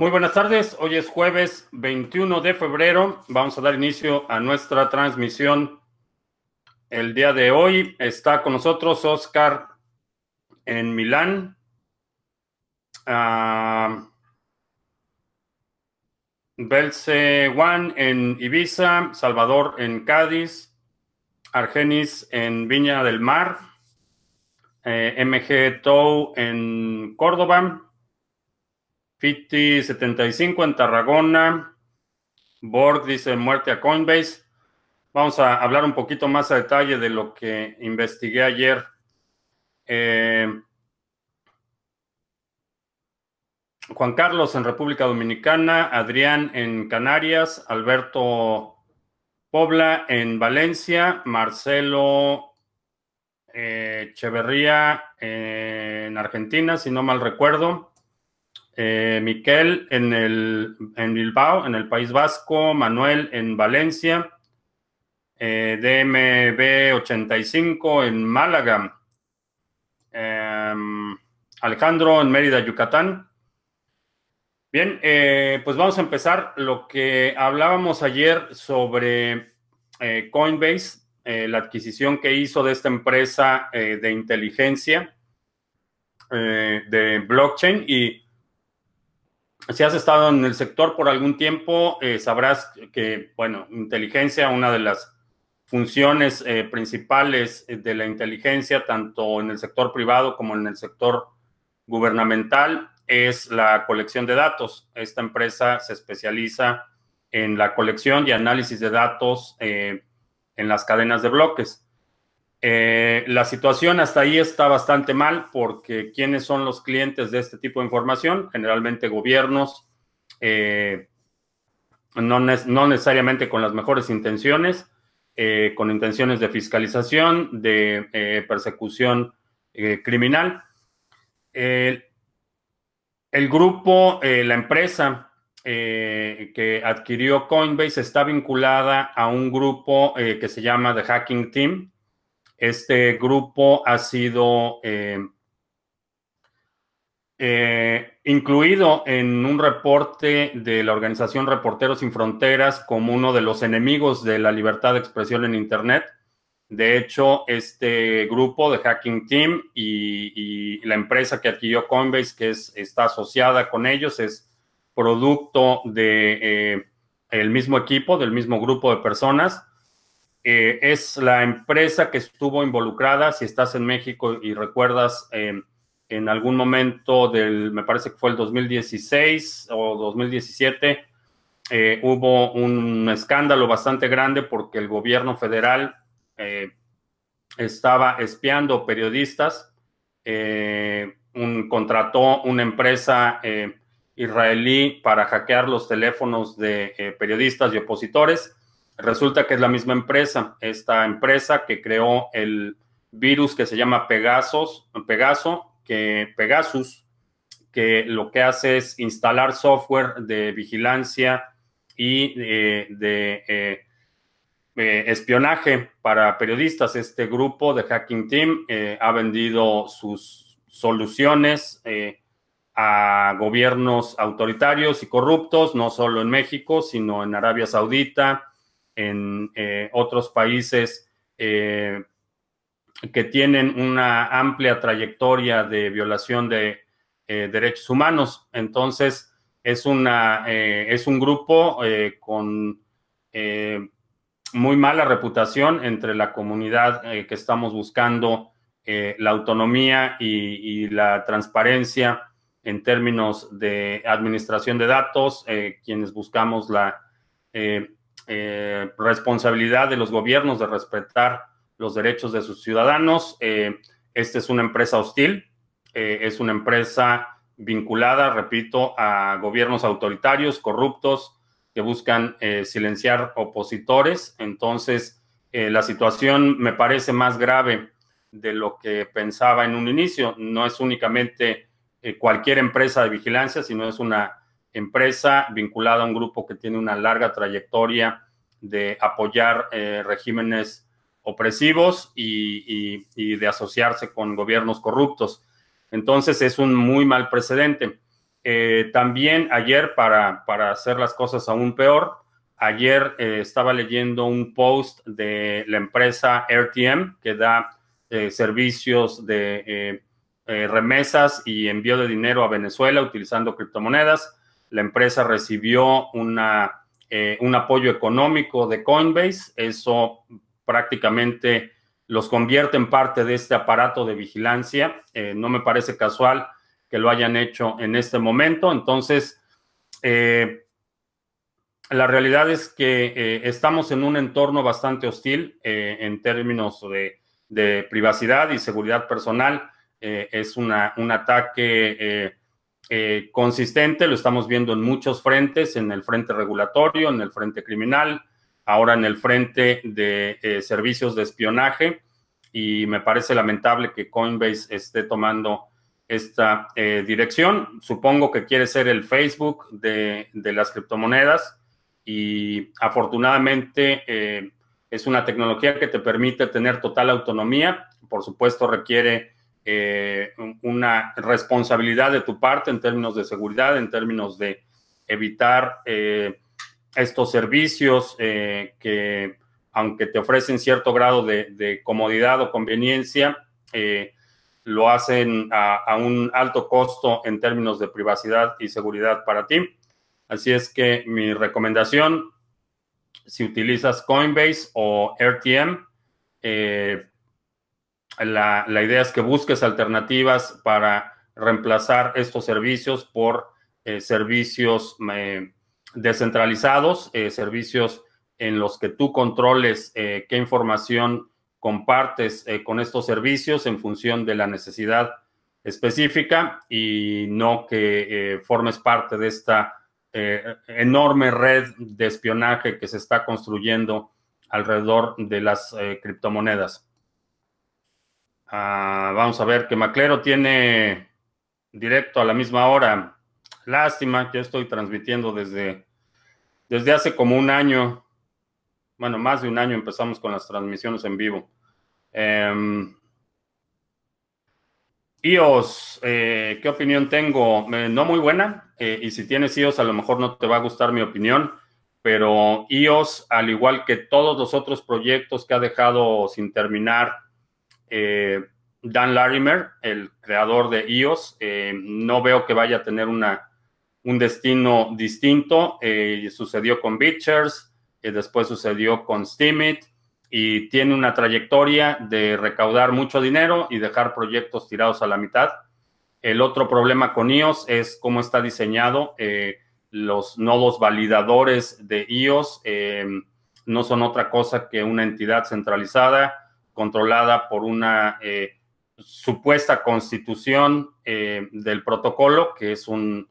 Muy buenas tardes, hoy es jueves 21 de febrero. Vamos a dar inicio a nuestra transmisión. El día de hoy está con nosotros Oscar en Milán. Uh, Belce Juan en Ibiza, Salvador en Cádiz, Argenis en Viña del Mar, eh, MG Tou en Córdoba, Fiti 75 en Tarragona, Borg dice muerte a Coinbase. Vamos a hablar un poquito más a detalle de lo que investigué ayer. Eh, Juan Carlos en República Dominicana, Adrián en Canarias, Alberto Pobla en Valencia, Marcelo eh, Echeverría en Argentina, si no mal recuerdo, eh, Miquel en, el, en Bilbao, en el País Vasco, Manuel en Valencia, eh, DMB 85 en Málaga, em, Alejandro en Mérida, Yucatán. Bien, eh, pues vamos a empezar lo que hablábamos ayer sobre eh, Coinbase, la adquisición que hizo de esta empresa de inteligencia de blockchain. Y si has estado en el sector por algún tiempo, sabrás que, bueno, inteligencia, una de las funciones principales de la inteligencia, tanto en el sector privado como en el sector gubernamental, es la colección de datos. Esta empresa se especializa en la colección y análisis de datos eh, en las cadenas de bloques. Eh, la situación hasta ahí está bastante mal porque ¿quiénes son los clientes de este tipo de información? Generalmente gobiernos, eh, no, no, necesariamente con las mejores intenciones, con intenciones de fiscalización, de persecución criminal. El grupo, eh, la empresa eh, que adquirió Coinbase está vinculada a un grupo eh, que se llama The Hacking Team. Este grupo ha sido incluido en un reporte de la organización Reporteros Sin Fronteras como uno de los enemigos de la libertad de expresión en Internet. De hecho, este grupo de Hacking Team y, la empresa que adquirió Coinbase, que es, está asociada con ellos, es producto de eh, el mismo equipo, del mismo grupo de personas. Eh, es la empresa que estuvo involucrada, si estás en México y recuerdas, eh, en algún momento del, me parece que fue el 2016 o 2017, hubo un escándalo bastante grande porque el gobierno federal eh, estaba espiando periodistas, eh, un, contrató una empresa eh, israelí para hackear los teléfonos de periodistas y opositores. Resulta que es la misma empresa, esta empresa que creó el virus que se llama Pegasus, Pegaso, que Pegasus, que lo que hace es instalar software de vigilancia y de eh, espionaje para periodistas. Este grupo de Hacking Team eh, ha vendido sus soluciones eh, a gobiernos autoritarios y corruptos, no solo en México, sino en Arabia Saudita, en otros países que tienen una amplia trayectoria de violación de derechos humanos. Entonces, es, una, es un grupo con muy mala reputación entre la comunidad eh, que estamos buscando eh, la autonomía y, la transparencia en términos de administración de datos, eh, quienes buscamos la responsabilidad de los gobiernos de respetar los derechos de sus ciudadanos. esta es una empresa hostil, es una empresa vinculada, repito, a gobiernos autoritarios, corruptos, que buscan eh, silenciar opositores. Entonces, eh, la situación me parece más grave de lo que pensaba en un inicio. No es únicamente eh, cualquier empresa de vigilancia, sino es una empresa vinculada a un grupo que tiene una larga trayectoria de apoyar regímenes opresivos y, de asociarse con gobiernos corruptos. Entonces es un muy mal precedente. también ayer, para, para, hacer las cosas aún peor, ayer estaba leyendo un post de la empresa RTM que da servicios de remesas y envío de dinero a Venezuela utilizando criptomonedas. La empresa recibió una, un apoyo económico de Coinbase. Eso prácticamente los convierte en parte de este aparato de vigilancia. Eh, no me parece casual que lo hayan hecho en este momento. Entonces, eh, la realidad es que eh, estamos en un entorno bastante hostil en términos de, privacidad y seguridad personal. es una, un ataque consistente, lo estamos viendo en muchos frentes, en el frente regulatorio, en el frente criminal, ahora en el frente de eh, servicios de espionaje y me parece lamentable que Coinbase esté tomando esta eh, dirección. Supongo que quiere ser el Facebook de, las criptomonedas y afortunadamente eh, es una tecnología que te permite tener total autonomía. Por supuesto, requiere una responsabilidad de tu parte en términos de seguridad, en términos de evitar estos servicios eh, que, aunque te ofrecen cierto grado de, comodidad o conveniencia, eh, lo hacen a, un alto costo en términos de privacidad y seguridad para ti. Así es que mi recomendación, si utilizas Coinbase o RTM, eh, la, idea es que busques alternativas para reemplazar estos servicios por servicios descentralizados, eh, servicios en los que tú controles eh, qué información compartes eh, con estos servicios en función de la necesidad específica y no que formes parte de esta enorme red de espionaje que se está construyendo alrededor de las criptomonedas. Ah, vamos a ver que Maclero tiene directo a la misma hora. Lástima, que estoy transmitiendo desde, desde hace como un año, bueno, más de un año empezamos con las transmisiones en vivo. Eh, iOS, eh, ¿qué opinión tengo? Eh, no muy buena, eh, y si tienes iOS a lo mejor no te va a gustar mi opinión, pero iOS, al igual que todos los otros proyectos que ha dejado sin terminar, Dan Larimer, el creador de iOS, no veo que vaya a tener una un destino distinto. Eh, sucedió con Bitchers, y después sucedió con Steemit y tiene una trayectoria de recaudar mucho dinero y dejar proyectos tirados a la mitad. El otro problema con iOS es cómo está diseñado. Eh, los nodos validadores de iOS eh, no son otra cosa que una entidad centralizada controlada por una supuesta constitución del protocolo, que es un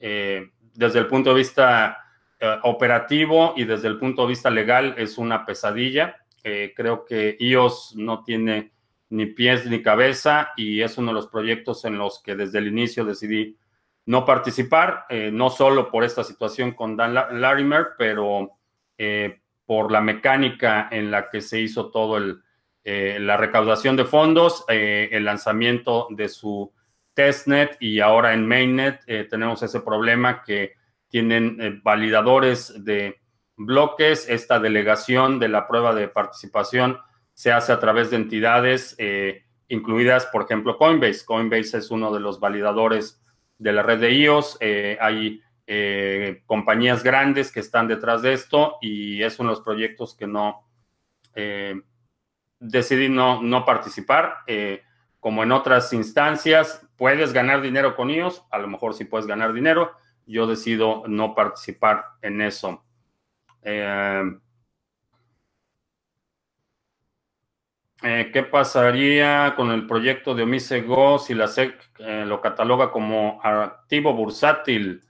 eh, desde el punto de vista eh, operativo y desde el punto de vista legal es una pesadilla. Eh, creo que iOS no tiene ni pies ni cabeza y es uno de los proyectos en los que desde el inicio decidí no participar, no solo por esta situación con Dan Larimer, pero por la mecánica en la que se hizo todo el, la recaudación de fondos, el lanzamiento de su testnet y ahora en mainnet eh, tenemos ese problema que tienen eh, validadores de bloques. Esta delegación de la prueba de participación se hace a través de entidades eh, incluidas, por ejemplo, Coinbase. Coinbase es uno de los validadores de la red de IOS. hay compañías grandes que están detrás de esto y es uno de los proyectos que no decidí no, no participar. como en otras instancias, puedes ganar dinero con ellos, a lo mejor sí puedes ganar dinero, yo decido no participar en eso. Eh, eh, ¿Qué pasaría con el proyecto de Omise Go si la SEC eh, lo cataloga como activo bursátil?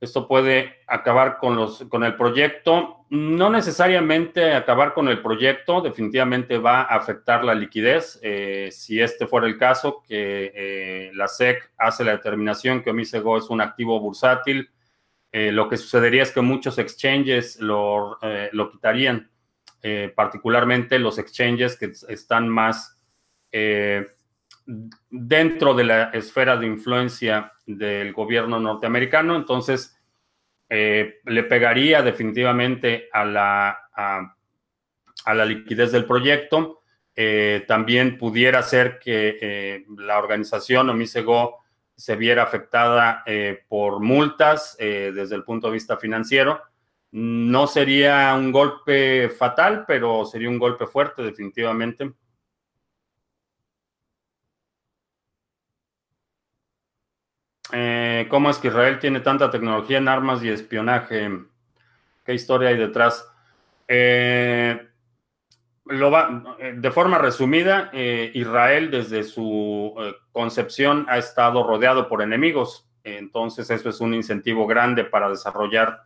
Esto puede acabar con, los, con el proyecto. No necesariamente acabar con el proyecto, definitivamente va a afectar la liquidez. Eh, si este fuera el caso, que eh, la SEC hace la determinación que Omisego es un activo bursátil, eh, lo que sucedería es que muchos exchanges lo, lo quitarían, particularmente los exchanges que están más dentro de la esfera de influencia del gobierno norteamericano. Entonces, eh, le pegaría definitivamente a la, a, la liquidez del proyecto. Eh, también pudiera ser que eh, la organización Omisego se viera afectada por multas desde el punto de vista financiero. No sería un golpe fatal, pero sería un golpe fuerte definitivamente. Eh, ¿Cómo es que Israel tiene tanta tecnología en armas y espionaje? ¿Qué historia hay detrás? Eh, va, de forma resumida, eh, Israel desde su concepción ha estado rodeado por enemigos. Entonces eso es un incentivo grande para desarrollar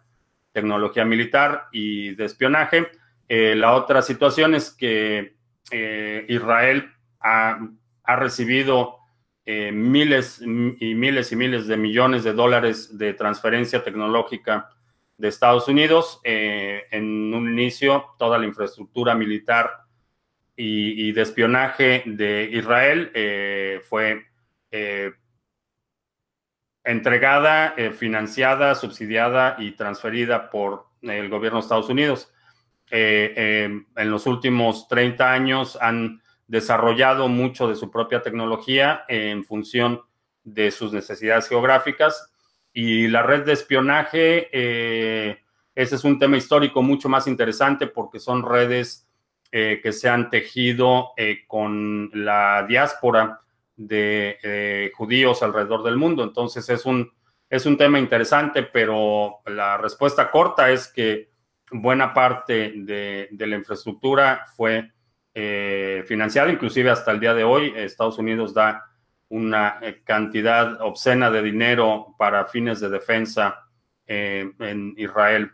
tecnología militar y de espionaje. la otra situación es que Israel ha recibido eh, miles y miles y miles de millones de dólares de transferencia tecnológica de Estados Unidos. Eh, en un inicio, toda la infraestructura militar y, de espionaje de Israel eh, fue entregada, financiada, subsidiada y transferida por el gobierno de Estados Unidos. en los últimos 30 años han desarrollado mucho de su propia tecnología en función de sus necesidades geográficas. Y la red de espionaje, eh, ese es un tema histórico mucho más interesante porque son redes eh, que se han tejido eh, con la diáspora de judíos alrededor del mundo. Entonces es un, es un tema interesante, pero la respuesta corta es que buena parte de, de la infraestructura fue eh, financiado, inclusive hasta el día de hoy Estados Unidos da una eh, cantidad obscena de dinero para fines de defensa eh, en Israel.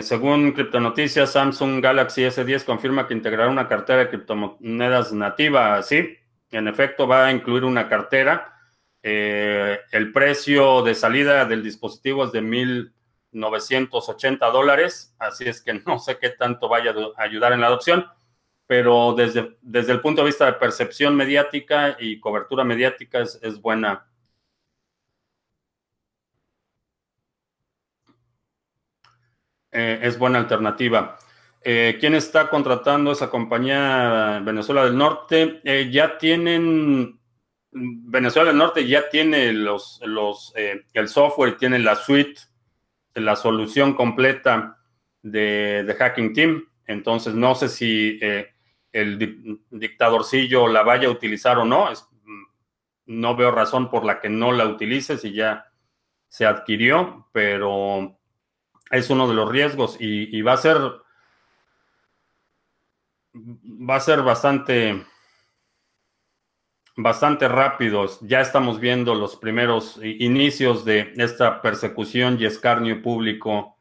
según Criptonoticias, Samsung Galaxy S10 confirma que integrará una cartera de criptomonedas nativa. Sí, en efecto, va a incluir una cartera. el precio de salida del dispositivo es de mil 980 dólares, así es que no sé qué tanto vaya a ayudar en la adopción, pero desde, desde el punto de vista de percepción mediática y cobertura mediática es, buena. Eh, es buena alternativa. Eh, ¿Quién está contratando esa compañía Venezuela del Norte? Eh, ya tienen, Venezuela del Norte ya tiene los, los, el software, tiene la suite la solución completa de, Hacking Team. Entonces, no sé si eh, el dictadorcillo la vaya a utilizar o no. Mm, no veo razón por la que no la utilice si ya se adquirió, pero es uno de los riesgos y, y va a ser va a ser bastante bastante rápidos. Ya estamos viendo los primeros inicios de esta persecución y escarnio público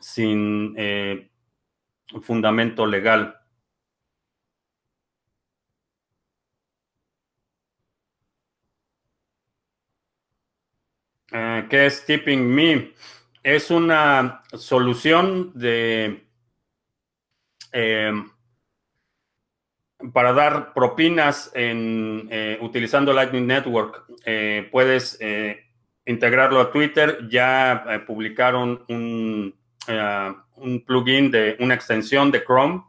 sin eh, fundamento legal. Eh, ¿Qué es Tipping Me? Es una solución de eh, para dar propinas en, eh, utilizando Lightning Network. Eh, puedes eh, integrarlo a Twitter. Ya publicaron un, un, plugin de una extensión de Chrome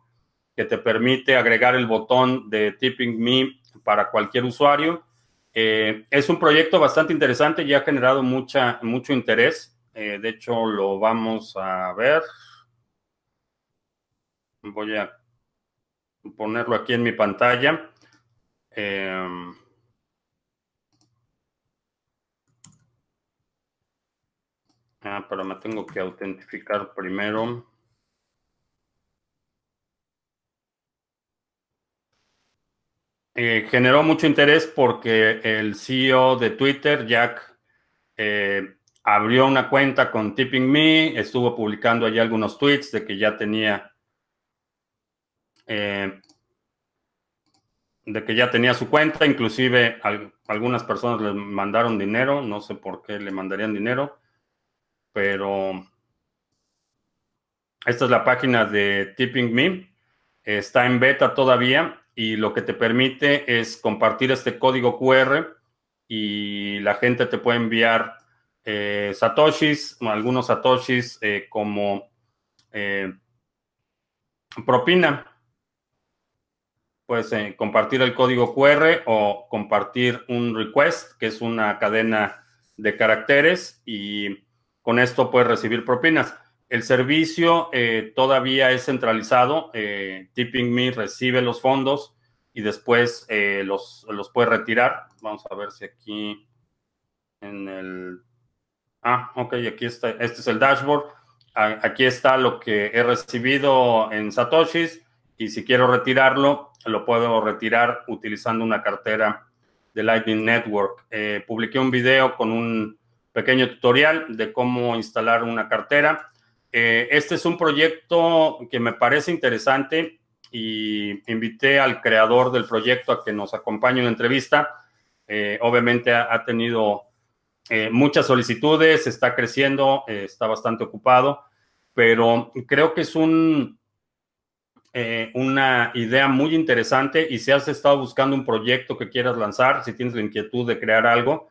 que te permite agregar el botón de Tipping Me para cualquier usuario. es un proyecto bastante interesante, ya ha generado mucha, mucho interés. de hecho, lo vamos a ver. Voy a ponerlo aquí en mi pantalla. Em, ah, pero me tengo que autentificar primero. Eh, generó mucho interés porque el CEO de Twitter, Jack, eh, abrió una cuenta con Tipping Me, estuvo publicando allí algunos tweets de que ya tenía eh, de que ya tenía su cuenta, inclusive algunas personas le mandaron dinero, no sé por qué le mandarían dinero, pero esta es la página de Tipping Me, está en beta todavía, y lo que te permite es compartir este código QR y la gente te puede enviar eh, satoshis, algunos satoshis eh, como propina. Puedes compartir el código QR o compartir un request, que es una cadena de caracteres, y con esto puedes recibir propinas. El servicio todavía es centralizado. Tipping Me recibe los fondos y después los, los puede retirar. Vamos a ver si aquí en el Ah, ok, aquí está. Este es el dashboard. Aquí está lo que he recibido en Satoshis y si quiero retirarlo, lo puedo retirar utilizando una cartera de Lightning Network. Eh, publiqué un video con un pequeño tutorial de cómo instalar una cartera. Eh, este es un proyecto que me parece interesante y invité al creador del proyecto a que nos acompañe en entrevista. Eh, obviamente ha, tenido eh, muchas solicitudes, está creciendo, eh, está bastante ocupado, pero creo que es un, eh, una idea muy interesante y si has estado buscando un proyecto que quieras lanzar, si tienes la inquietud de crear algo,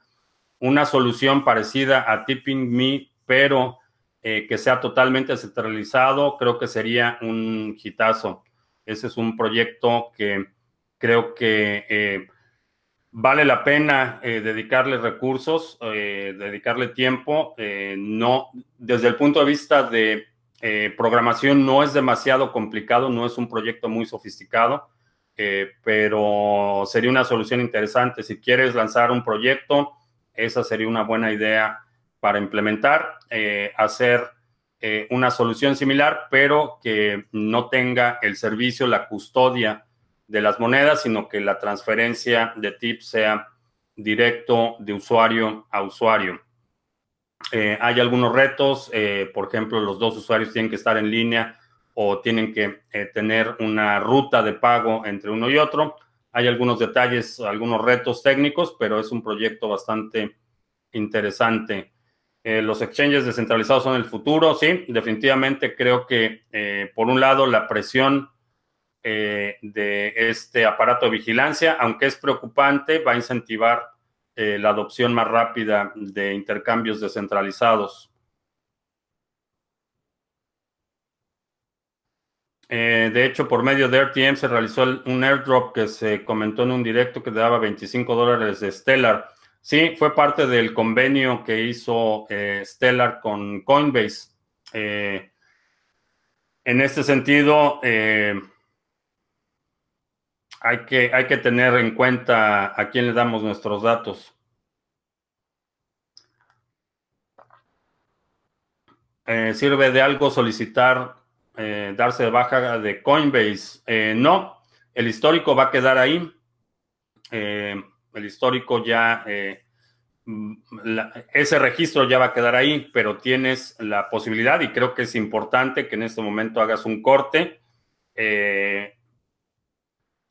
una solución parecida a Tipping Me, pero que sea totalmente centralizado, creo que sería un hitazo. Ese es un proyecto que creo que vale la pena eh, dedicarle recursos, eh, dedicarle tiempo. Eh, no, desde el punto de vista de programación no es demasiado complicado, no es un proyecto muy sofisticado, pero sería una solución interesante. Si quieres lanzar un proyecto, esa sería una buena idea para implementar, hacer una solución similar, pero que no tenga el servicio, la custodia de las monedas, sino que la transferencia de tips sea directo de usuario a usuario. Eh, hay algunos retos, eh, por ejemplo, los dos usuarios tienen que estar en línea o tienen que eh, tener una ruta de pago entre uno y otro. Hay algunos detalles, algunos retos técnicos, pero es un proyecto bastante interesante. los exchanges descentralizados son el futuro, sí, definitivamente creo que por un lado la presión de este aparato de vigilancia, aunque es preocupante, va a incentivar eh, la adopción más rápida de intercambios descentralizados. Eh, de hecho, por medio de RTM se realizó un airdrop que se comentó en un directo que daba 25 dólares de Stellar. Sí, fue parte del convenio que hizo Stellar con Coinbase. en este sentido, hay que, hay que tener en cuenta a quién le damos nuestros datos. Eh, ¿Sirve de algo solicitar eh, darse de baja de Coinbase? Eh, no, el histórico va a quedar ahí. el histórico ya, ese registro ya va a quedar ahí, pero tienes la posibilidad y creo que es importante que en este momento hagas un corte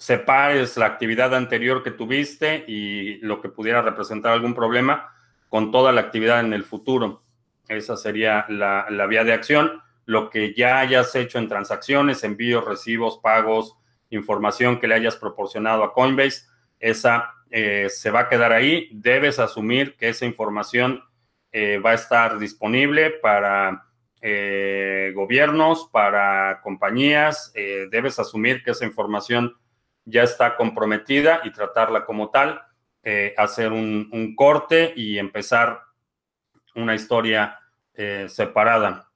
separes la actividad anterior que tuviste y lo que pudiera representar algún problema con toda la actividad en el futuro. Esa sería la, vía de acción. Lo que ya hayas hecho en transacciones, envíos, recibos, pagos, información que le hayas proporcionado a Coinbase, esa eh, se va a quedar ahí. Debes asumir que esa información eh, va a estar disponible para eh, gobiernos, para compañías. debes asumir que esa información ya está comprometida y tratarla como tal, eh, hacer un, corte y empezar una historia eh, separada.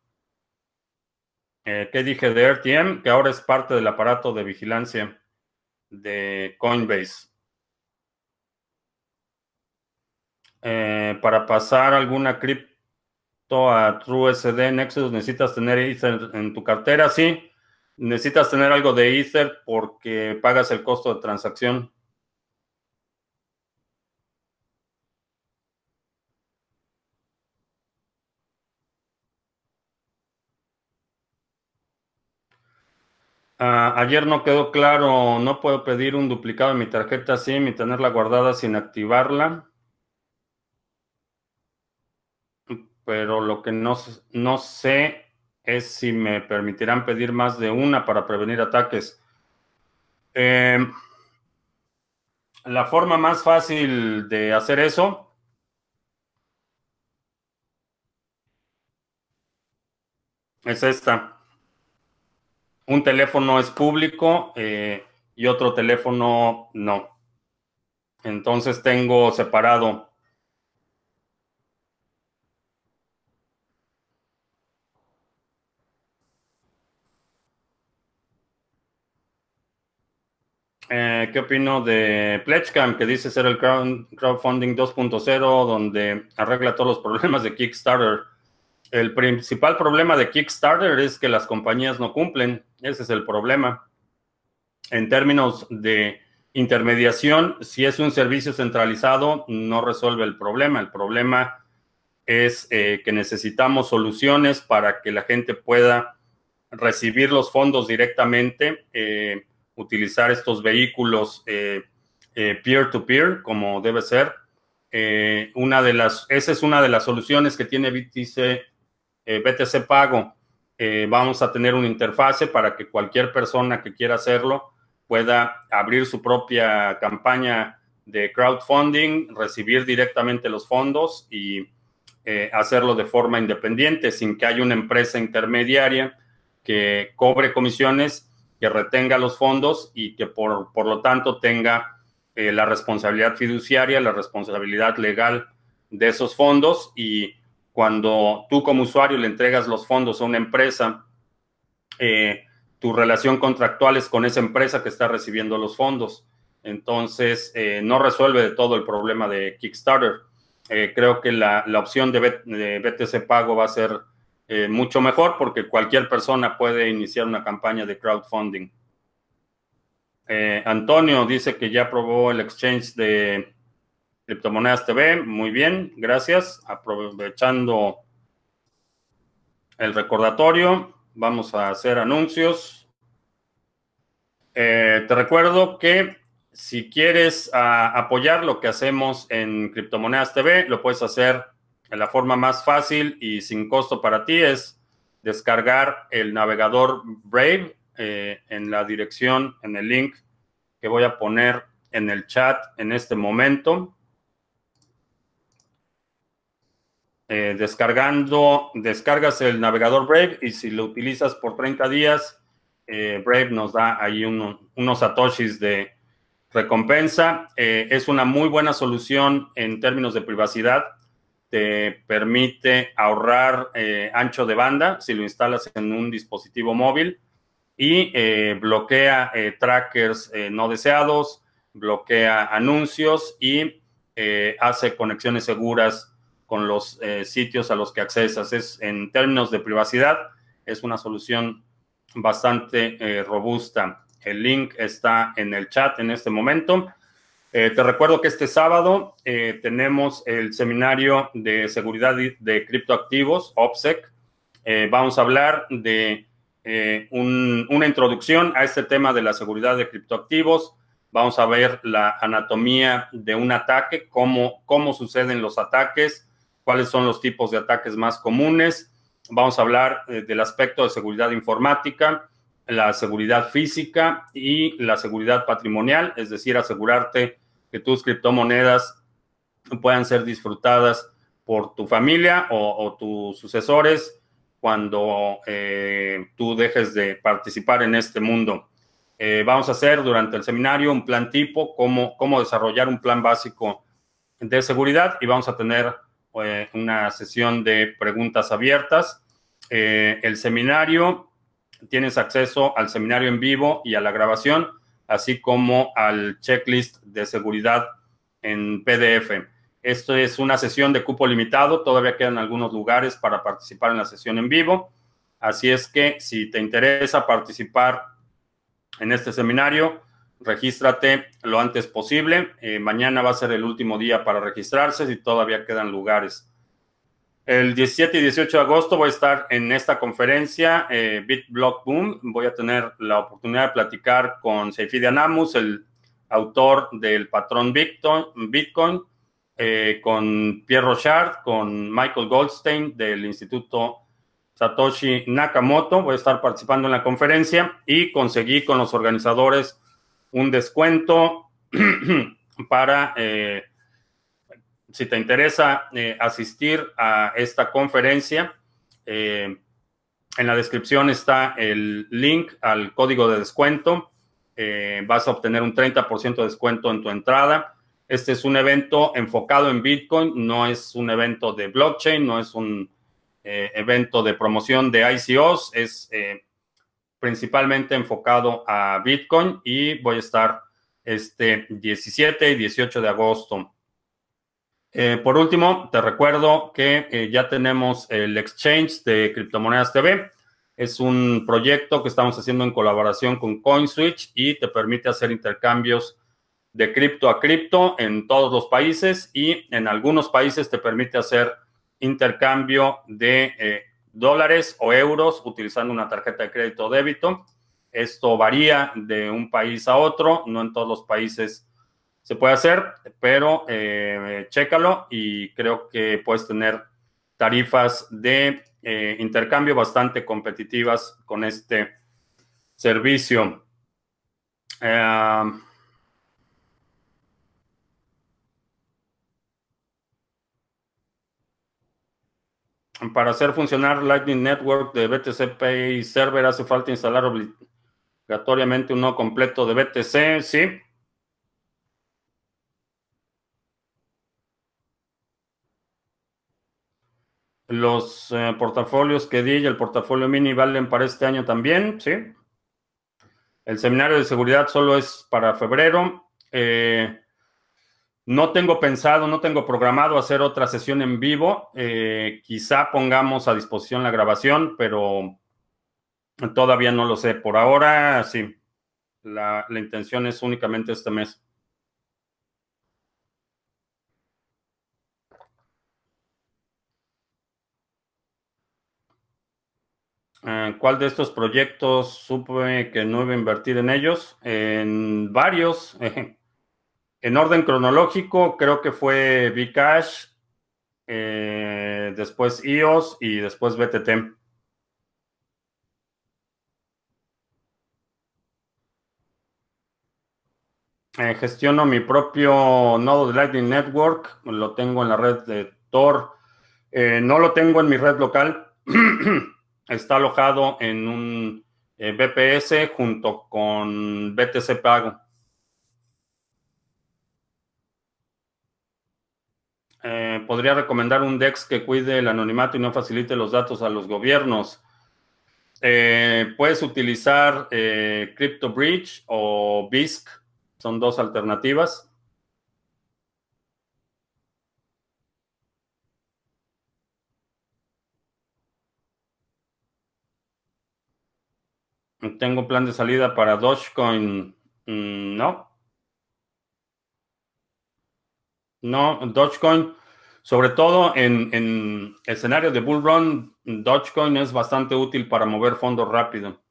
Eh, ¿Qué dije de RTM? Que ahora es parte del aparato de vigilancia de Coinbase. para pasar alguna cripto a TrueSD Nexus necesitas tener Ether en tu cartera, sí necesitas tener algo de Ether porque pagas el costo de transacción. Ah, ayer no quedó claro, no puedo pedir un duplicado de mi tarjeta SIM y tenerla guardada sin activarla. Pero lo que no, no sé es si me permitirán pedir más de una para prevenir ataques. Eh, La forma más fácil de hacer eso es esta. Un teléfono es público eh, y otro teléfono no. Entonces tengo separado Eh, ¿Qué opino de PledgeCamp, que dice ser el crowdfunding 2.0, donde arregla todos los problemas de Kickstarter? El principal problema de Kickstarter es que las compañías no cumplen. Ese es el problema. En términos de intermediación, si es un servicio centralizado, no resuelve el problema. El problema es eh, que necesitamos soluciones para que la gente pueda recibir los fondos directamente. Eh, utilizar estos vehículos eh, eh, peer-to-peer, como debe ser. Eh, una de las, esa es una de las soluciones que tiene BTC, BTC Pago. vamos a tener una interfase para que cualquier persona que quiera hacerlo pueda abrir su propia campaña de crowdfunding, recibir directamente los fondos y hacerlo de forma independiente, sin que haya una empresa intermediaria que cobre comisiones que retenga los fondos y que por, por lo tanto tenga eh, la responsabilidad fiduciaria, la responsabilidad legal de esos fondos y cuando tú como usuario le entregas los fondos a una empresa, eh, tu relación contractual es con esa empresa que está recibiendo los fondos. Entonces, eh, no resuelve de todo el problema de Kickstarter. creo que la, la opción de, de BTC Pago va a ser eh, mucho mejor porque cualquier persona puede iniciar una campaña de crowdfunding. Eh, Antonio dice que ya probó el exchange de criptomonedas TV. Muy bien, gracias. Aprovechando el recordatorio, vamos a hacer anuncios. Eh, te recuerdo que si quieres ah, apoyar lo que hacemos en Criptomonedas TV, lo puedes hacer la forma más fácil y sin costo para ti es descargar el navegador Brave eh, en la dirección, en el link que voy a poner en el chat en este momento. Eh, descargando, descargas el navegador Brave y si lo utilizas por 30 días, eh, Brave nos da ahí unos satoshis de recompensa. es una muy buena solución en términos de privacidad te permite ahorrar eh, ancho de banda si lo instalas en un dispositivo móvil y eh, bloquea eh, trackers no deseados, bloquea anuncios y hace conexiones seguras con los sitios a los que accesas. Es, en términos de privacidad, es una solución bastante robusta. El link está en el chat en este momento. Eh, te recuerdo que este sábado eh, tenemos el seminario de seguridad de criptoactivos, OPSEC. Eh, vamos a hablar de una introducción a este tema de la seguridad de criptoactivos. Vamos a ver la anatomía de un ataque, cómo, cómo suceden los ataques, cuáles son los tipos de ataques más comunes. Vamos a hablar del aspecto de seguridad informática, la seguridad física y la seguridad patrimonial, es decir, asegurarte que tus criptomonedas puedan ser disfrutadas por tu familia o, tus sucesores cuando eh, tú dejes de participar en este mundo. Eh, vamos a hacer durante el seminario un plan tipo, cómo, cómo desarrollar un plan básico de seguridad y vamos a tener eh, una sesión de preguntas abiertas. el seminario, tienes acceso al seminario en vivo y a la grabación así como al checklist de seguridad en PDF. Esto es una sesión de cupo limitado, todavía quedan algunos lugares para participar en la sesión en vivo. Así es que si te interesa participar en este seminario, regístrate lo antes posible. Eh, mañana va a ser el último día para registrarse si todavía quedan lugares. El 17 y 18 de agosto voy a estar en esta conferencia, eh, BitBlock Boom. Voy a tener la oportunidad de platicar con Seifi Anamus, el autor del patrón Bitcoin, eh, con Pierre Rochard, con Michael Goldstein del Instituto Satoshi Nakamoto. Voy a estar participando en la conferencia y conseguí con los organizadores un descuento para, si te interesa asistir a esta conferencia, en la descripción está el link al código de descuento. vas a obtener un 30% de descuento en tu entrada. Este es un evento enfocado en Bitcoin, no es un evento de blockchain, no es un eh, evento de promoción de ICOs, es eh, principalmente enfocado a Bitcoin y voy a estar este 17 y 18 de agosto. Eh, por último, te recuerdo que ya tenemos el exchange de Criptomonedas TV. Es un proyecto que estamos haciendo en colaboración con CoinSwitch y te permite hacer intercambios de cripto a cripto en todos los países y en algunos países te permite hacer intercambio de eh, dólares o euros utilizando una tarjeta de crédito o débito. Esto varía de un país a otro, no en todos los países se puede hacer, pero eh, chécalo y creo que puedes tener tarifas de eh, intercambio bastante competitivas con este servicio. Eh, Para hacer funcionar Lightning Network de BTC Pay Server hace falta instalar obligatoriamente uno completo de BTC, ¿sí? Los eh, portafolios que di y el portafolio mini valen para este año también, ¿sí? El seminario de seguridad solo es para febrero. Eh, no tengo pensado, no tengo programado hacer otra sesión en vivo. Eh, quizá pongamos a disposición la grabación, pero todavía no lo sé. Por ahora, sí. La, intención es únicamente este mes. ¿Cuál de estos proyectos supe que no iba a invertir en ellos? En varios. En orden cronológico, creo que fue Bcash, eh, después IOS y después BTT. Eh, gestiono mi propio nodo de Lightning Network, lo tengo en la red de Tor. Eh, no lo tengo en mi red local, está alojado en un BPS junto con BTC Pago. Eh, podría recomendar un DEX que cuide el anonimato y no facilite los datos a los gobiernos. Eh, puedes utilizar eh, CryptoBridge o BISC, son dos alternativas. Tengo plan de salida para Dogecoin. Mm, no. No, Dogecoin, sobre todo en, en escenario de bull run, Dogecoin es bastante útil para mover fondos rápido.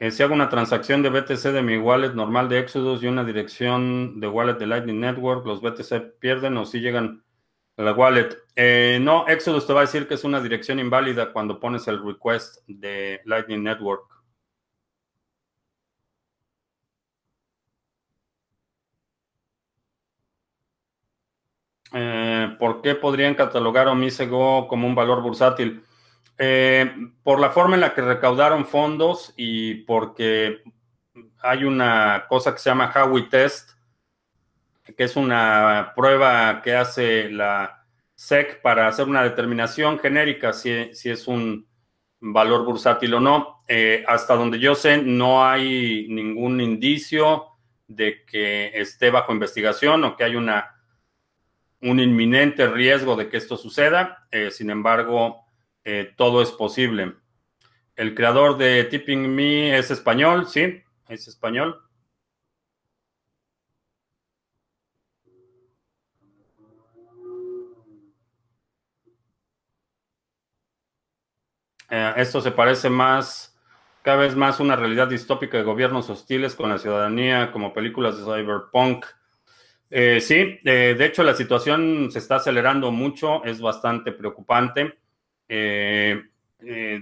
Eh, si hago una transacción de BTC de mi wallet normal de Exodus y una dirección de wallet de Lightning Network, ¿los BTC pierden o si llegan la wallet? Eh, no, Exodus te va a decir que es una dirección inválida cuando pones el request de Lightning Network. Eh, ¿Por qué podrían catalogar Omisego como un valor bursátil? Eh, por la forma en la que recaudaron fondos y porque hay una cosa que se llama Howey Test, que es una prueba que hace la SEC para hacer una determinación genérica si, si es un valor bursátil o no. Eh, hasta donde yo sé, no hay ningún indicio de que esté bajo investigación o que hay una un inminente riesgo de que esto suceda. Eh, sin embargo, eh, todo es posible. El creador de Tipping Me es español, sí, es español. Eh, esto se parece más, cada vez más, una realidad distópica de gobiernos hostiles con la ciudadanía, como películas de cyberpunk. Eh, sí, eh, de hecho la situación se está acelerando mucho, es bastante preocupante. De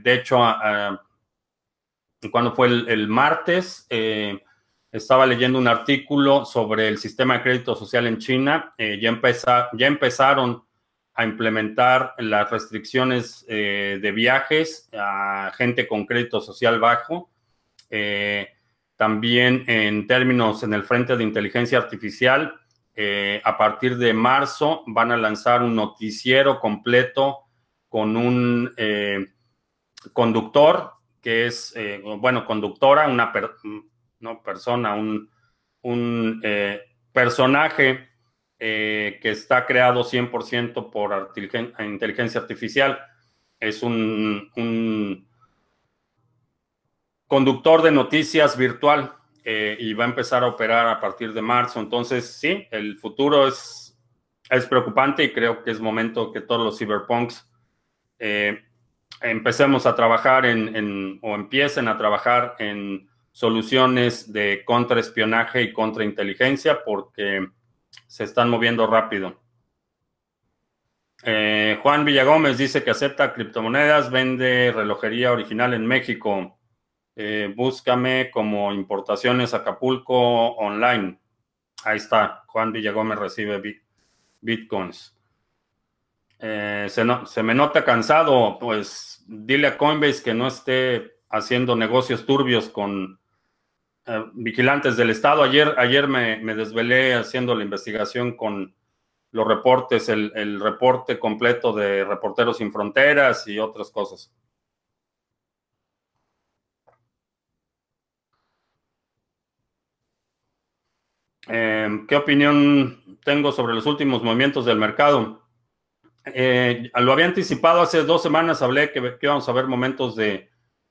hecho, cuando fue el, martes, estaba leyendo un artículo sobre el sistema de crédito social en China. Ya, ya empezaron a implementar las restricciones de viajes a gente con crédito social bajo. también en términos en el frente de inteligencia artificial, a partir de marzo van a lanzar un noticiero completo con un conductor, que es, eh, bueno, conductora, una no, persona, un, un eh, personaje eh, que está creado 100% por inteligencia artificial. Es un, un conductor de noticias virtual y va a empezar a operar a partir de marzo. Entonces, sí, el futuro es, es preocupante y creo que es momento que todos los cyberpunks empecemos a trabajar en, o empiecen a trabajar en soluciones de contraespionaje y contrainteligencia porque se están moviendo rápido. Eh, Juan Villagómez dice que acepta criptomonedas, vende relojería original en México. Eh, búscame como importaciones Acapulco online. Ahí está, Juan Villagómez recibe bitcoins. Eh, se, me nota cansado, pues dile a Coinbase que no esté haciendo negocios turbios con eh, vigilantes del Estado. Ayer, ayer me, desvelé haciendo la investigación con los reportes, el, reporte completo de Reporteros Sin Fronteras y otras cosas. Eh, ¿Qué opinión tengo sobre los últimos movimientos del mercado? Eh, lo había anticipado hace dos semanas, hablé que, que vamos a ver momentos de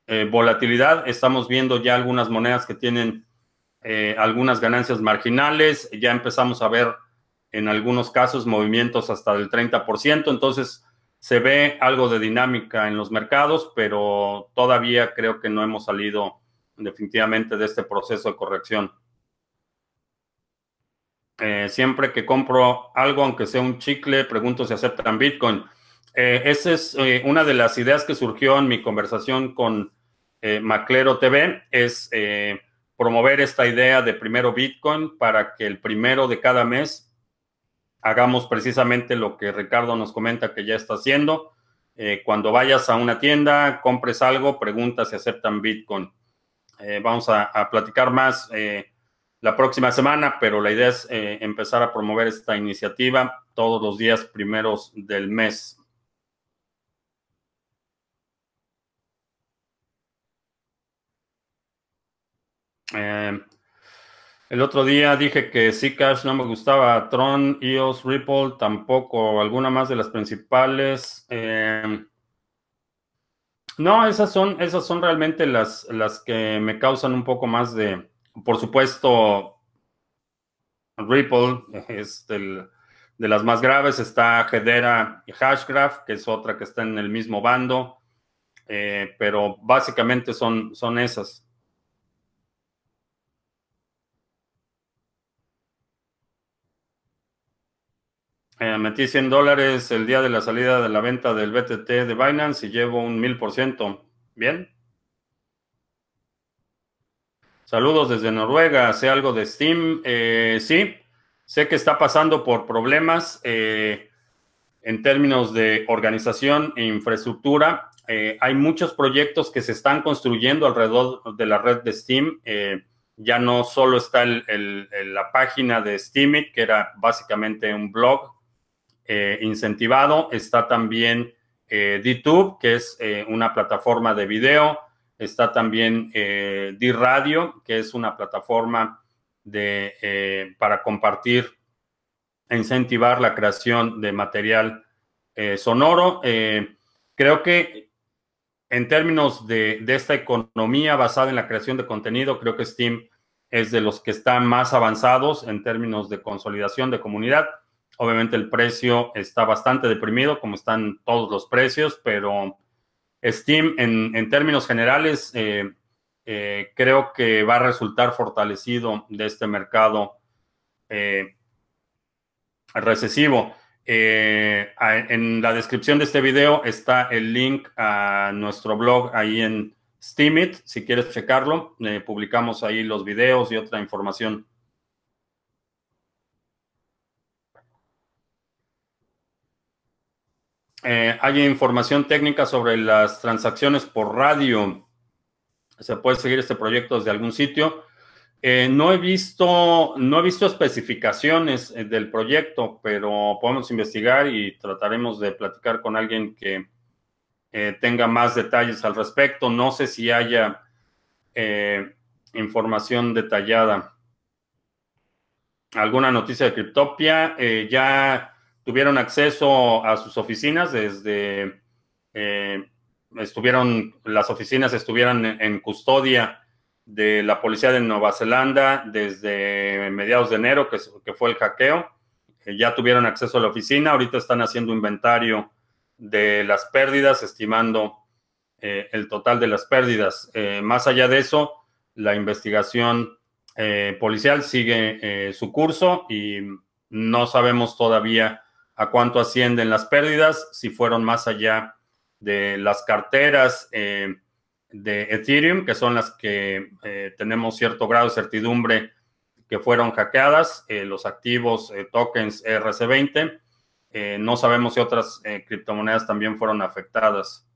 eh, volatilidad. Estamos viendo ya algunas monedas que tienen eh, algunas ganancias marginales. Ya empezamos a ver en algunos casos movimientos hasta del 30%. Entonces se ve algo de dinámica en los mercados, pero todavía creo que no hemos salido definitivamente de este proceso de corrección. Eh, siempre que compro algo, aunque sea un chicle, pregunto si aceptan Bitcoin. Esa es una de las ideas que surgió en mi conversación con Maclero TV, es promover esta idea de primero Bitcoin para que el primero de cada mes hagamos precisamente lo que Ricardo nos comenta que ya está haciendo. cuando vayas a una tienda, compres algo, pregunta si aceptan Bitcoin. vamos a, a platicar más la próxima semana, pero la idea es eh, empezar a promover esta iniciativa todos los días primeros del mes. Eh, el otro día dije que Zcash no me gustaba, Tron, EOS, Ripple tampoco, alguna más de las principales. Eh, no, esas son, esas son realmente las, las que me causan un poco más de, por supuesto, Ripple es de las más graves. Está Hedera y Hashgraph, que es otra que está en el mismo bando. Eh, pero básicamente son, son esas. Eh, metí 100 dólares el día de la salida de la venta del BTT de Binance y llevo un 1000%. Bien. Saludos desde Noruega. ¿Sé algo de Steam? Eh, sí, sé que está pasando por problemas eh, en términos de organización e infraestructura. Hay muchos proyectos que se están construyendo alrededor de la red de Steam. ya no solo está la página de Steamit, que era básicamente un blog incentivado, está también DTube, que es una plataforma de video Está también eh, D-Radio, que es una plataforma de, eh, para compartir e incentivar la creación de material eh, sonoro. creo que en términos de, de, esta economía basada en la creación de contenido, creo que Steam es de los que están más avanzados en términos de consolidación de comunidad. Obviamente el precio está bastante deprimido, como están todos los precios, pero Steam, en, términos generales, eh, eh, creo que va a resultar fortalecido de este mercado eh, recesivo. en la descripción de este video está el link a nuestro blog ahí en Steemit, si quieres checarlo, publicamos ahí los videos y otra información. Eh, hay información técnica sobre las transacciones por radio. Se puede seguir este proyecto desde algún sitio. Eh, no he visto, no he visto especificaciones eh, del proyecto, pero podemos investigar y trataremos de platicar con alguien que tenga más detalles al respecto. No sé si haya información detallada. ¿Alguna noticia de Cryptopia? ya tuvieron acceso a sus oficinas desde, eh, estuvieron, las oficinas estuvieron en custodia de la policía de Nueva Zelanda desde mediados de enero, que, fue el hackeo. Eh, ya tuvieron acceso a la oficina, ahorita están haciendo inventario de las pérdidas, estimando eh, el total de las pérdidas. más allá de eso, la investigación policial sigue su curso y no sabemos todavía a cuánto ascienden las pérdidas, si fueron más allá de las carteras eh, de Ethereum, que son las que eh, tenemos cierto grado de certidumbre que fueron hackeadas, eh, los activos tokens RC20. no sabemos si otras criptomonedas también fueron afectadas.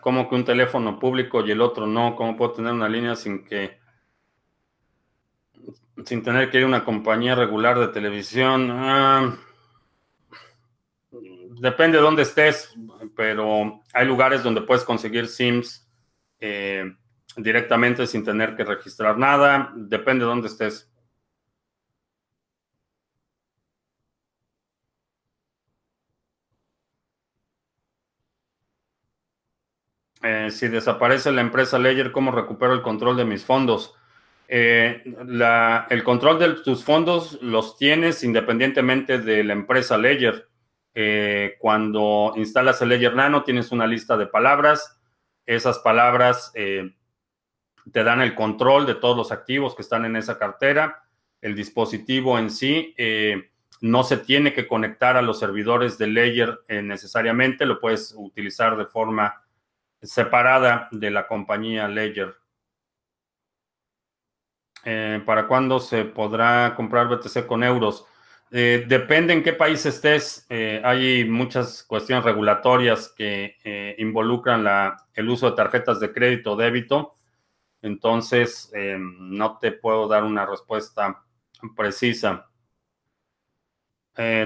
¿Cómo que un teléfono público y el otro no? ¿Cómo puedo tener una línea sin que sin tener que ir a una compañía regular de televisión? Ah, depende de dónde estés, pero hay lugares donde puedes conseguir SIMs eh, directamente sin tener que registrar nada. Depende de dónde estés. Eh, si desaparece la empresa Ledger, ¿cómo recupero el control de mis fondos? Eh, el control de tus fondos los tienes independientemente de la empresa Ledger. Eh, cuando instalas el Ledger Nano, tienes una lista de palabras. Esas palabras te dan el control de todos los activos que están en esa cartera. El dispositivo en sí no se tiene que conectar a los servidores de Ledger necesariamente, lo puedes utilizar de forma separada de la compañía Ledger. Eh, ¿Para cuándo se podrá comprar BTC con euros? Eh, depende en qué país estés. Eh, hay muchas cuestiones regulatorias que involucran la, el uso de tarjetas de crédito o débito. Entonces, no te puedo dar una respuesta precisa.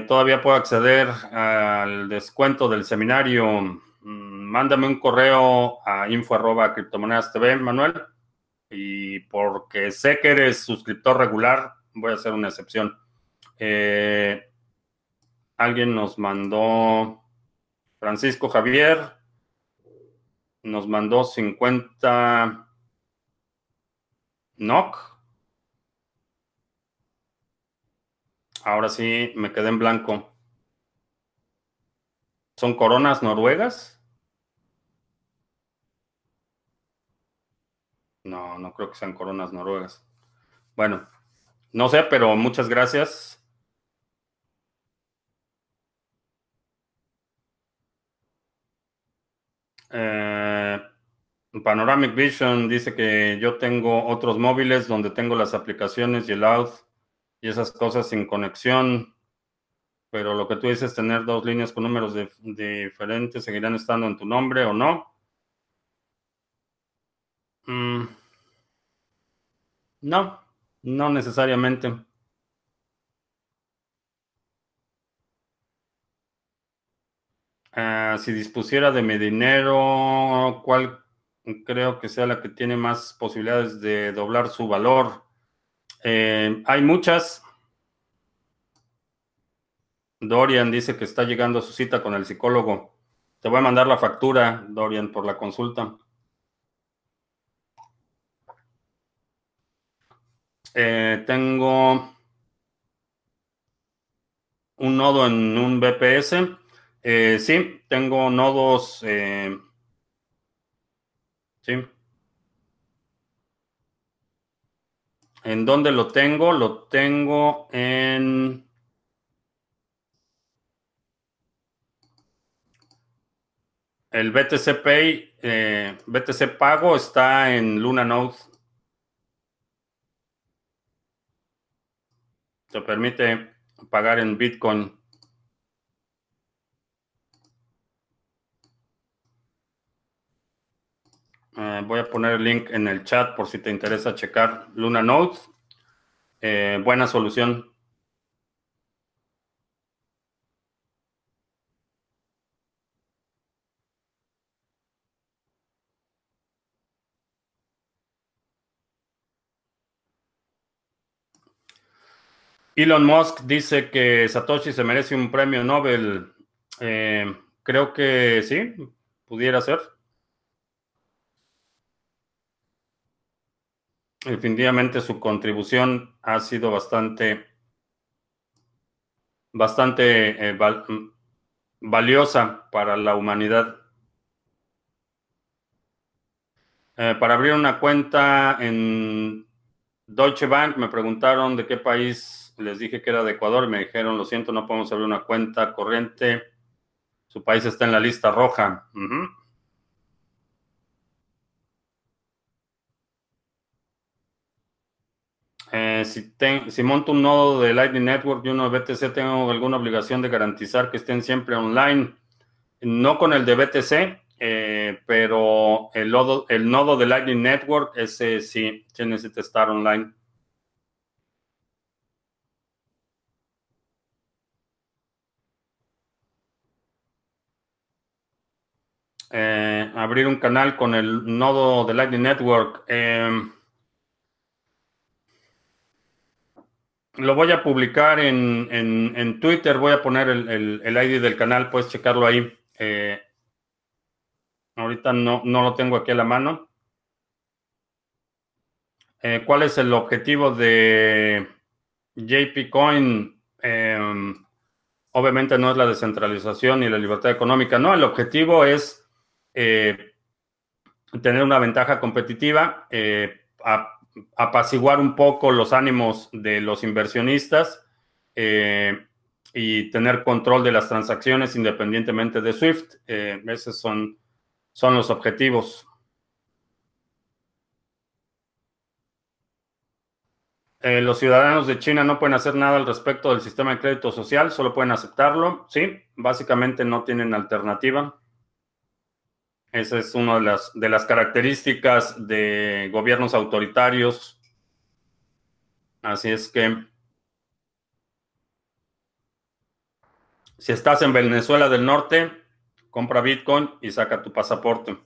todavía puedo acceder al descuento del seminario mándame un correo a info arroba criptomonedas TV, Manuel. Y porque sé que eres suscriptor regular, voy a hacer una excepción. Eh, alguien nos mandó, Francisco Javier, nos mandó 50 NOC. Ahora sí, me quedé en blanco. ¿Son coronas noruegas? No, no creo que sean coronas noruegas. Bueno, no sé, pero muchas gracias. Eh, Panoramic Vision dice que yo tengo otros móviles donde tengo las aplicaciones y el out y esas cosas sin conexión. Pero lo que tú dices, tener dos líneas con números diferentes, ¿seguirán estando en tu nombre o no? Mm. No, no necesariamente. Ah, si dispusiera de mi dinero, ¿cuál creo que sea la que tiene más posibilidades de doblar su valor? Eh, hay muchas. Dorian dice que está llegando a su cita con el psicólogo. Te voy a mandar la factura, Dorian, por la consulta. Eh, tengo un nodo en un BPS. Eh, sí, tengo nodos. Eh, sí. ¿En dónde lo tengo? Lo tengo en... El BTC Pay, eh, BTC Pago está en Luna Node. Te permite pagar en Bitcoin. Eh, voy a poner el link en el chat por si te interesa checar Luna Node. Eh, buena solución. Elon Musk dice que Satoshi se merece un premio Nobel. Eh, creo que sí, pudiera ser. Definitivamente su contribución ha sido bastante, bastante eh, valiosa para la humanidad. Eh, para abrir una cuenta en Deutsche Bank me preguntaron de qué país les dije que era de Ecuador me dijeron, lo siento, no podemos abrir una cuenta corriente. Su país está en la lista roja. Eh, si, monto un nodo de Lightning Network y uno de BTC, ¿tengo alguna obligación de garantizar que estén siempre online? No con el de BTC, eh, pero el nodo, el de Lightning Network, ese sí, sí necesita estar online. Eh, abrir un canal con el nodo de Lightning Network. Lo voy a publicar en, Twitter, voy a poner el, ID del canal, puedes checarlo ahí. Eh, ahorita no, no, lo tengo aquí a la mano. Eh, ¿Cuál es el objetivo de JP Coin? Em, obviamente no es la descentralización ni la libertad económica, no, el objetivo es eh, tener una ventaja competitiva. A, apaciguar un poco los ánimos de los inversionistas eh, y tener control de las transacciones independientemente de SWIFT. Eh, esos son, son los objetivos. Eh, los ciudadanos de China no pueden hacer nada al respecto del sistema de crédito social, solo pueden aceptarlo. Sí, básicamente no tienen alternativa. Esa es una de las, de las características de gobiernos autoritarios. Así es que si estás en Venezuela del Norte, compra Bitcoin y saca tu pasaporte.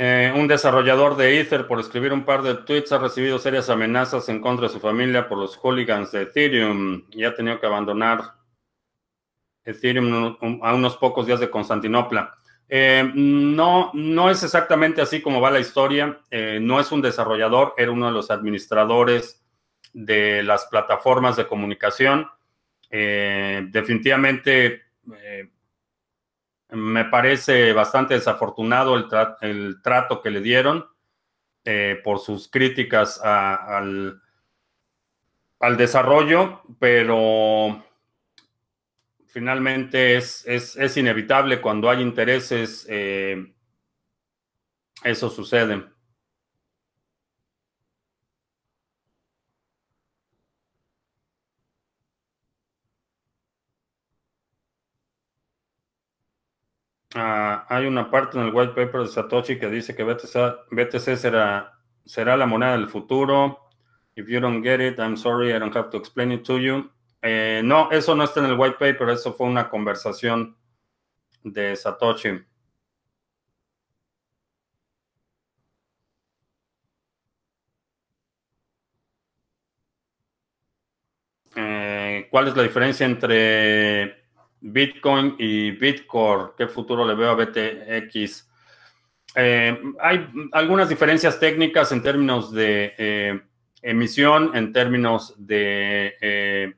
Eh, un desarrollador de Ether por escribir un par de tweets ha recibido serias amenazas en contra de su familia por los hooligans de Ethereum y ha tenido que abandonar Ethereum a unos pocos días de Constantinopla. Eh, no, no es exactamente así como va la historia. Eh, no es un desarrollador, era uno de los administradores de las plataformas de comunicación. definitivamente me parece bastante desafortunado el, trato que le dieron eh, por sus críticas al, desarrollo, pero finalmente es, inevitable cuando hay intereses, eh, eso sucede. Ah, hay una parte en el white paper de Satoshi que dice que BTC, será, será la moneda del futuro. If you don't get it, I'm sorry, I don't have to explain it to you. Eh, no, eso no está en el white paper, eso fue una conversación de Satoshi. Eh, ¿Cuál es la diferencia entre Bitcoin y Bitcore, ¿qué futuro le veo a BTX? Eh, hay algunas diferencias técnicas en términos de eh, emisión, en términos de, eh,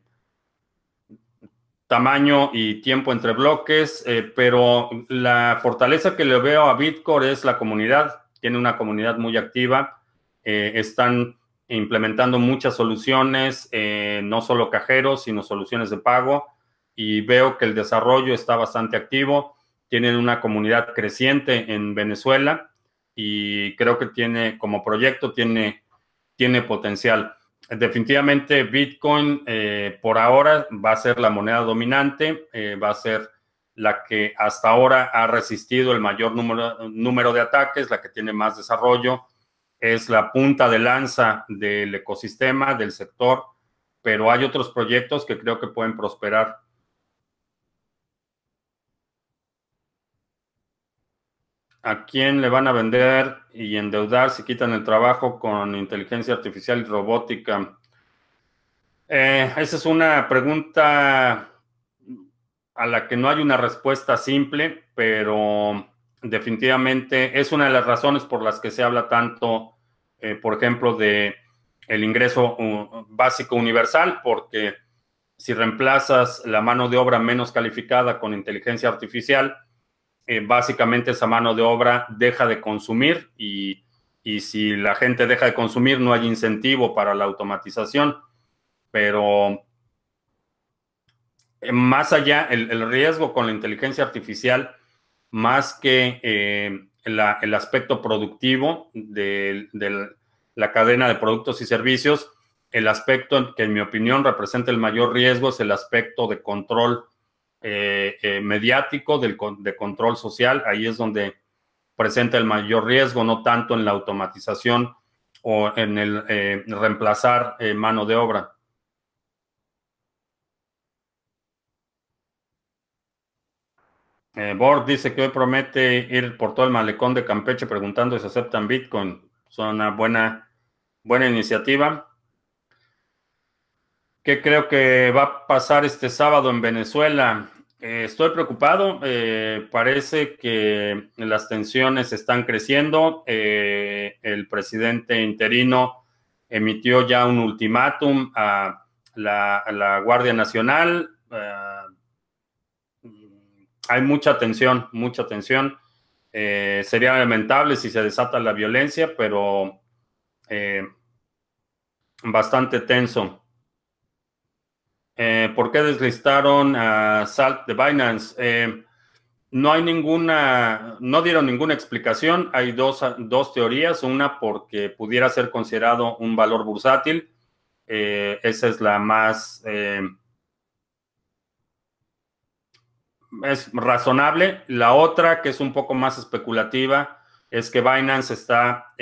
tamaño y tiempo entre bloques, pero la fortaleza que le veo a Bitcore es la comunidad. Tiene una comunidad muy activa. Están implementando muchas soluciones, no solo cajeros, sino soluciones de pago. Y veo que el desarrollo está bastante activo. Tienen una comunidad creciente en Venezuela y creo que tiene, como proyecto, tiene, tiene potencial. Definitivamente Bitcoin eh, por ahora va a ser la moneda dominante, eh, va a ser la que hasta ahora ha resistido el mayor número, número de ataques, la que tiene más desarrollo, es la punta de lanza del ecosistema, del sector, pero hay otros proyectos que creo que pueden prosperar. ¿A quién le van a vender y endeudar si quitan el trabajo con inteligencia artificial y robótica? Eh, esa es una pregunta a la que no hay una respuesta simple, pero definitivamente es una de las razones por las que se habla tanto, eh, por ejemplo, de el ingreso básico universal, porque si reemplazas la mano de obra menos calificada con inteligencia artificial, eh, básicamente esa mano de obra deja de consumir y, si la gente deja de consumir no hay incentivo para la automatización. Pero eh, más allá, el, riesgo con la inteligencia artificial, más que eh, el aspecto productivo de, la cadena de productos y servicios, el aspecto que en mi opinión representa el mayor riesgo es el aspecto de control eh, eh, mediático del, de control social, ahí es donde presenta el mayor riesgo, no tanto en la automatización o en el eh, reemplazar mano de obra. Bord dice que hoy promete ir por todo el malecón de Campeche preguntando si aceptan Bitcoin. Es una buena, buena iniciativa. ¿Qué creo que va a pasar este sábado en Venezuela? Eh, estoy preocupado. Eh, parece que las tensiones están creciendo. Eh, el presidente interino emitió ya un ultimátum a la, Guardia Nacional. hay mucha tensión, mucha tensión. sería lamentable si se desata la violencia, pero bastante tenso. Eh, ¿Por qué deslistaron a Salt de Binance? Eh, no hay ninguna, no dieron ninguna explicación. Hay dos, teorías. Una porque pudiera ser considerado un valor bursátil. Eh, esa es la más es razonable. La otra, que es un poco más especulativa, es que Binance está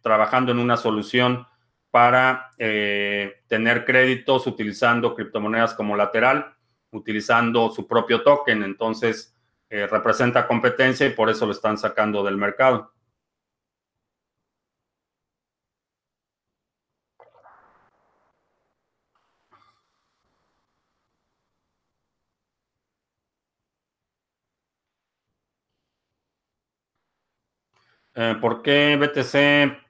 trabajando en una solución para eh, tener créditos utilizando criptomonedas como lateral, utilizando su propio token. Entonces, eh, representa competencia y por eso lo están sacando del mercado. Eh, ¿Por qué BTC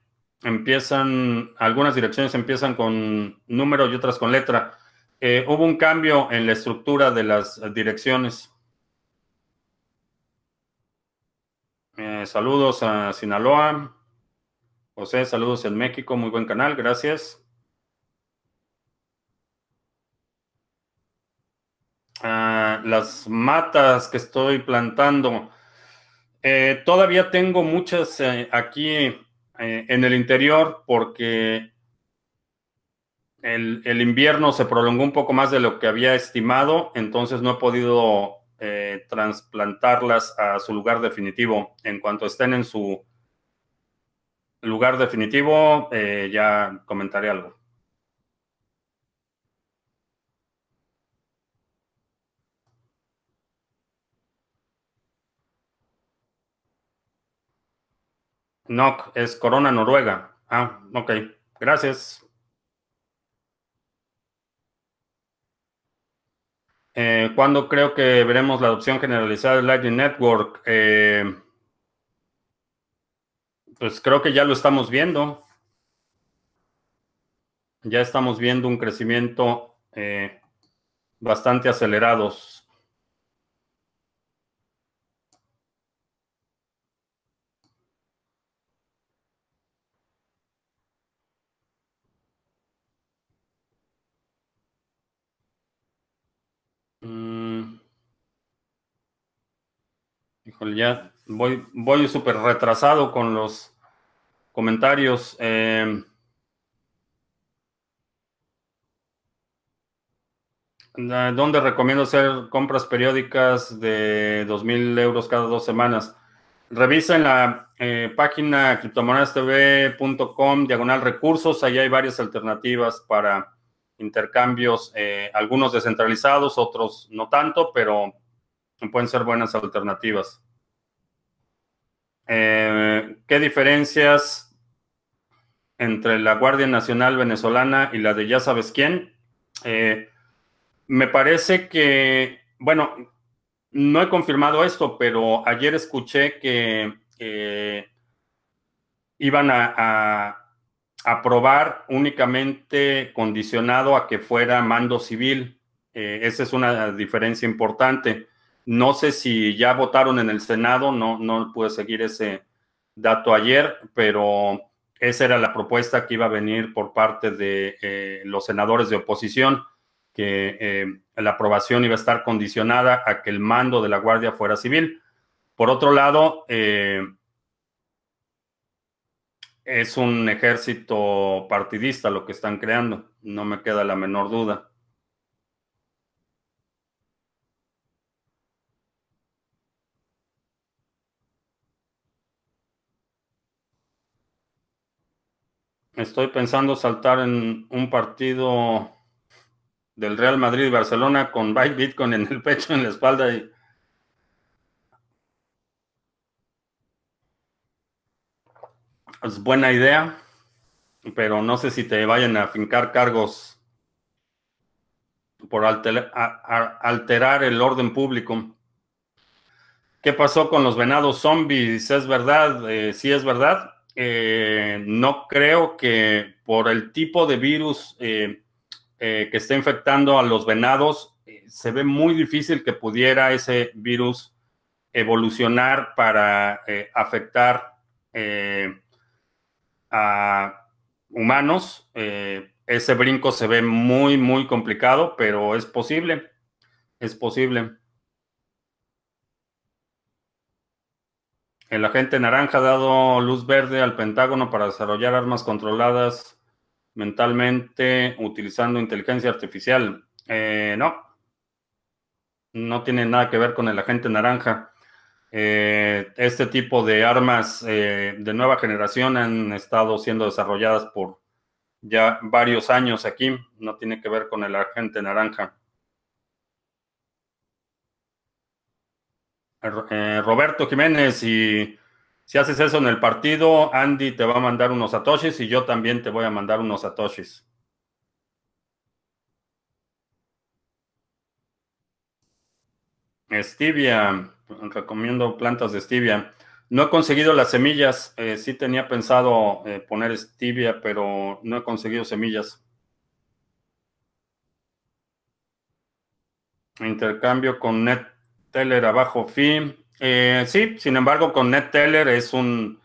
empiezan, algunas direcciones empiezan con número y otras con letra. Eh, hubo un cambio en la estructura de las direcciones. Eh, saludos a Sinaloa. José, saludos en México, muy buen canal, gracias. Ah, las matas que estoy plantando. Eh, todavía tengo muchas aquí eh, en el interior porque el, invierno se prolongó un poco más de lo que había estimado, entonces no he podido eh, trasplantarlas a su lugar definitivo. En cuanto estén en su lugar definitivo, eh, ya comentaré algo. No, es Corona Noruega. Ah, ok. Gracias. Eh, ¿Cuándo creo que veremos la adopción generalizada del Lightning Network? Eh, pues creo que ya lo estamos viendo. Ya estamos viendo un crecimiento eh, bastante acelerados. Mm. Híjole, ya voy, voy súper retrasado con los comentarios. Eh, ¿Dónde recomiendo hacer compras periódicas de 2.000 euros cada dos semanas? Revisa en la eh, página criptomonedastv.com, diagonal recursos. Ahí hay varias alternativas para intercambios, eh, algunos descentralizados, otros no tanto, pero pueden ser buenas alternativas. Eh, ¿Qué diferencias entre la Guardia Nacional venezolana y la de ya sabes quién? Me parece que, bueno, no he confirmado esto, pero ayer escuché que iban a, aprobar únicamente condicionado a que fuera mando civil. Eh, esa es una diferencia importante. No sé si ya votaron en el Senado, no, no pude seguir ese dato ayer, pero esa era la propuesta que iba a venir por parte de eh, los senadores de oposición que eh, la aprobación iba a estar condicionada a que el mando de la Guardia fuera civil. Por otro lado, eh, es un ejército partidista lo que están creando, no me queda la menor duda. Estoy pensando saltar en un partido del Real Madrid y Barcelona con Bitcoin en el pecho, en la espalda. Y... Es buena idea, pero no sé si te vayan a fincar cargos por alterar el orden público. ¿Qué pasó con los venados zombies? ¿Es verdad? Eh, sí es verdad. Eh, no creo que por el tipo de virus eh, eh, que está infectando a los venados, se ve muy difícil que pudiera ese virus evolucionar para afectar a humanos. ese brinco se ve muy, muy complicado, pero es posible. Es posible. El agente naranja ha dado luz verde al Pentágono para desarrollar armas controladas mentalmente utilizando inteligencia artificial. Eh, no, no tiene nada que ver con el agente naranja. Eh, este tipo de armas eh, de nueva generación han estado siendo desarrolladas por ya varios años aquí. No tiene que ver con el agente naranja. Roberto Jiménez y si haces eso en el partido, Andy te va a mandar unos satoshis y yo también te voy a mandar unos satoshis. Stevia, recomiendo plantas de stevia. No he conseguido las semillas, eh, sí tenía pensado eh, poner stevia, pero no he conseguido semillas. Intercambio con NetTeller abajo fee. Eh, sí, sin embargo, con NetTeller es un,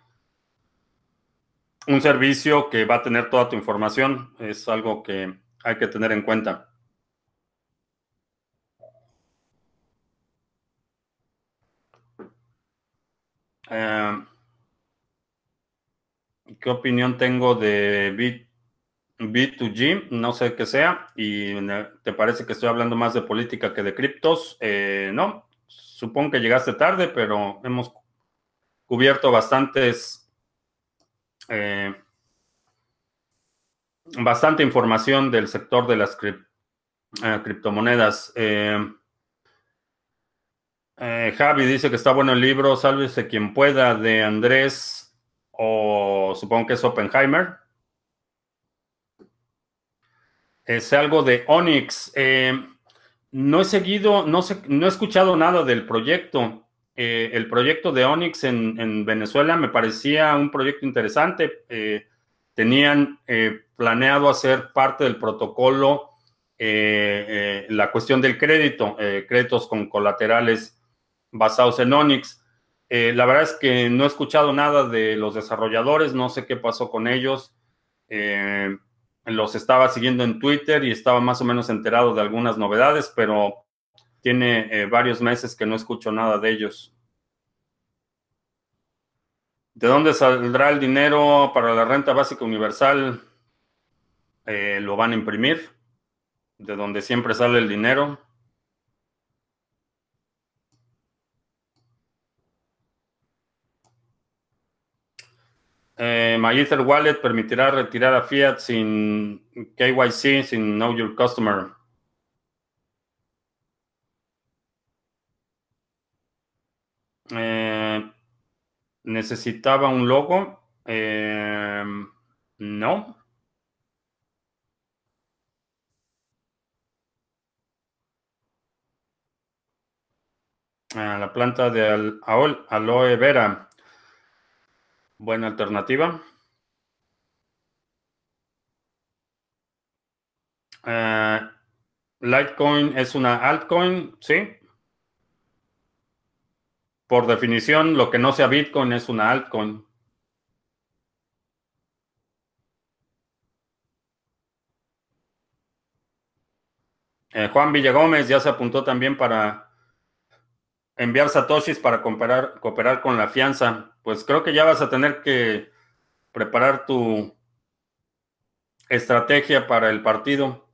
un servicio que va a tener toda tu información. Es algo que hay que tener en cuenta. Eh, ¿Qué opinión tengo de B, 2 g No sé qué sea. ¿Y te parece que estoy hablando más de política que de criptos? Eh, no, supongo que llegaste tarde, pero hemos cubierto bastantes, eh, bastante información del sector de las eh, criptomonedas. Eh, Javi dice que está bueno el libro, Sálvese quien pueda, de Andrés, o supongo que es Oppenheimer. Es algo de Onyx. No he seguido, no, he escuchado nada del proyecto. Eh, el proyecto de Onyx en, Venezuela me parecía un proyecto interesante. Eh, tenían eh, planeado hacer parte del protocolo la cuestión del crédito, créditos con colaterales basados en Onyx. la verdad es que no he escuchado nada de los desarrolladores, no sé qué pasó con ellos. Los estaba siguiendo en Twitter y estaba más o menos enterado de algunas novedades, pero tiene varios meses que no escucho nada de ellos. ¿De dónde saldrá el dinero para la renta básica universal? Eh, lo van a imprimir. De donde siempre sale el dinero. Eh, Wallet permitirá retirar a Fiat sin KYC, sin Know Your Customer. Eh, necesitaba un logo. Eh, no. Ah, la planta de aloe vera. Buena alternativa. Eh, Litecoin es una altcoin, sí. Por definición, lo que no sea Bitcoin es una altcoin. Eh, Juan Villagómez ya se apuntó también para enviar satoshis para cooperar, cooperar con la fianza. Pues creo que ya vas a tener que preparar tu estrategia para el partido.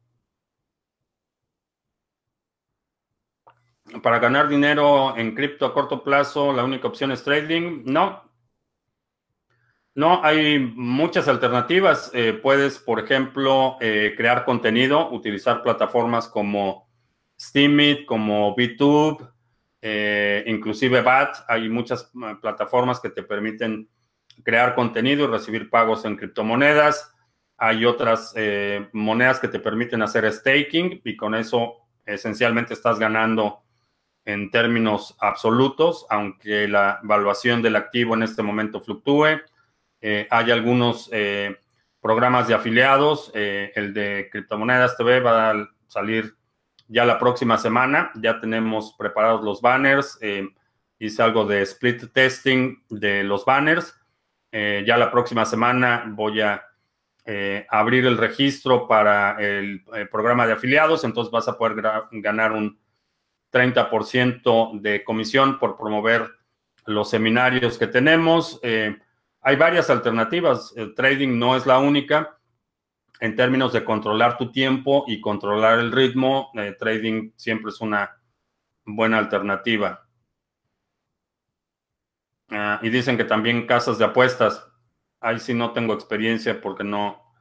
para ganar dinero en cripto a corto plazo, la única opción es trading. No. No, hay muchas alternativas. Eh, puedes, por ejemplo, eh, crear contenido, utilizar plataformas como Steemit, como VTube, eh, inclusive BAT. Hay muchas plataformas que te permiten crear contenido y recibir pagos en criptomonedas. Hay otras monedas que te permiten hacer staking y con eso esencialmente estás ganando en términos absolutos, aunque la evaluación del activo en este momento fluctúe. Eh, hay algunos eh, programas de afiliados. Eh, el de Criptomonedas TV va a salir ya la próxima semana. Ya tenemos preparados los banners. hice algo de split testing de los banners. ya la próxima semana voy a abrir el registro para el programa de afiliados. Entonces vas a poder ganar un 30% de comisión por promover los seminarios que tenemos. Eh, hay varias alternativas. El trading no es la única. En términos de controlar tu tiempo y controlar el ritmo, eh, trading siempre es una buena alternativa. Ah, y dicen que también casas de apuestas. Ahí sí no tengo experiencia porque no,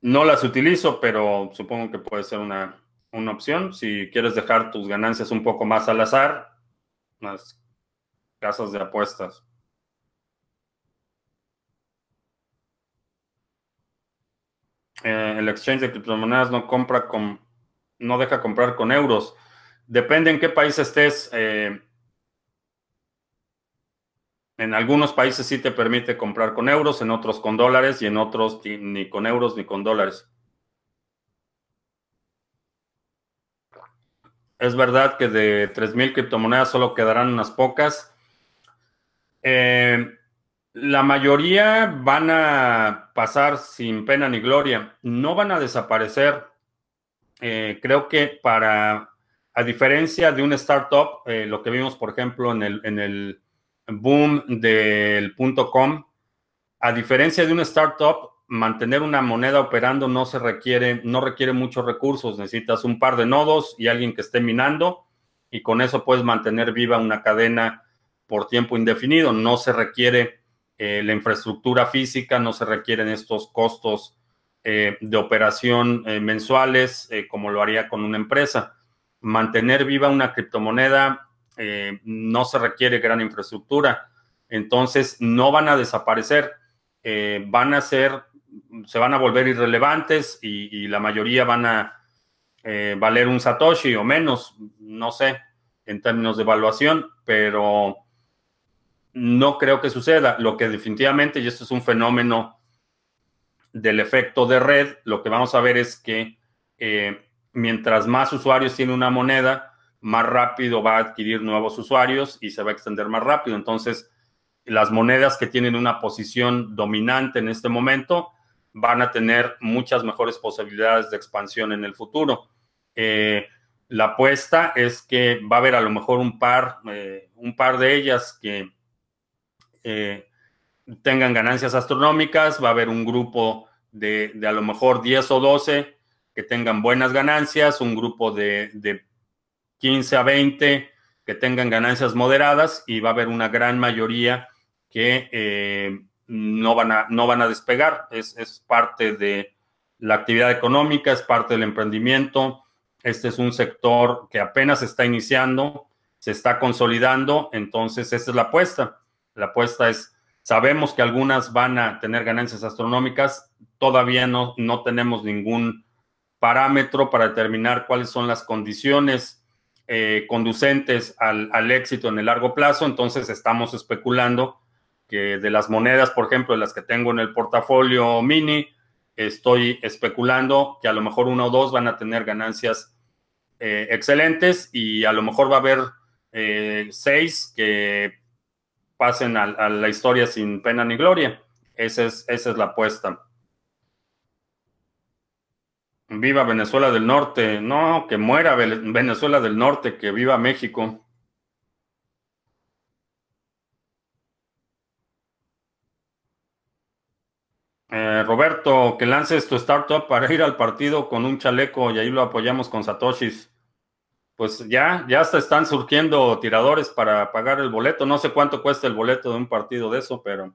no las utilizo, pero supongo que puede ser una una opción. Si quieres dejar tus ganancias un poco más al azar, las casas de apuestas. Eh, el exchange de criptomonedas no compra con, no deja comprar con euros. Depende en qué país estés. Eh, en algunos países sí te permite comprar con euros, en otros con dólares y en otros ni con euros ni con dólares. Es verdad que de 3.000 criptomonedas solo quedarán unas pocas. Eh, la mayoría van a pasar sin pena ni gloria. No van a desaparecer. Eh, creo que para, a diferencia de un startup, eh, lo que vimos, por ejemplo, en el, en el boom del punto com, a diferencia de un startup, mantener una moneda operando no se requiere, no requiere muchos recursos. Necesitas un par de nodos y alguien que esté minando y con eso puedes mantener viva una cadena por tiempo indefinido. No se requiere eh, la infraestructura física, no se requieren estos costos eh, de operación eh, mensuales como lo haría con una empresa. Mantener viva una criptomoneda no se requiere gran infraestructura. Entonces, no van a desaparecer. van a ser se van a volver irrelevantes y, la mayoría van a valer un Satoshi o menos, no sé, en términos de evaluación, pero no creo que suceda. Lo que definitivamente, y esto es un fenómeno del efecto de red, lo que vamos a ver es que mientras más usuarios tiene una moneda, más rápido va a adquirir nuevos usuarios y se va a extender más rápido. Entonces, las monedas que tienen una posición dominante en este momento van a tener muchas mejores posibilidades de expansión en el futuro. Eh, la apuesta es que va a haber a lo mejor un par, eh, un par de ellas que eh, tengan ganancias astronómicas, va a haber un grupo de, a lo mejor 10 o 12 que tengan buenas ganancias, un grupo de, de 15 a 20 que tengan ganancias moderadas y va a haber una gran mayoría que eh, no, van a, no van a despegar. Es, es, parte de la actividad económica, es parte del emprendimiento. Este es un sector que apenas está iniciando, se está consolidando, entonces esta es la apuesta. La apuesta es, sabemos que algunas van a tener ganancias astronómicas, todavía no, no tenemos ningún parámetro para determinar cuáles son las condiciones eh, conducentes al, al, éxito en el largo plazo, entonces estamos especulando que de las monedas, por ejemplo, de las que tengo en el portafolio mini, estoy especulando que a lo mejor uno o dos van a tener ganancias eh, excelentes y a lo mejor va a haber eh, seis que pasen a, la historia sin pena ni gloria. Esa es, esa es la apuesta. Viva Venezuela del Norte. No, que muera Venezuela del Norte, que viva México. Eh, Roberto, que lances tu startup para ir al partido con un chaleco y ahí lo apoyamos con Satoshis. Pues ya, ya hasta están surgiendo tiradores para pagar el boleto. No sé cuánto cuesta el boleto de un partido de eso, pero.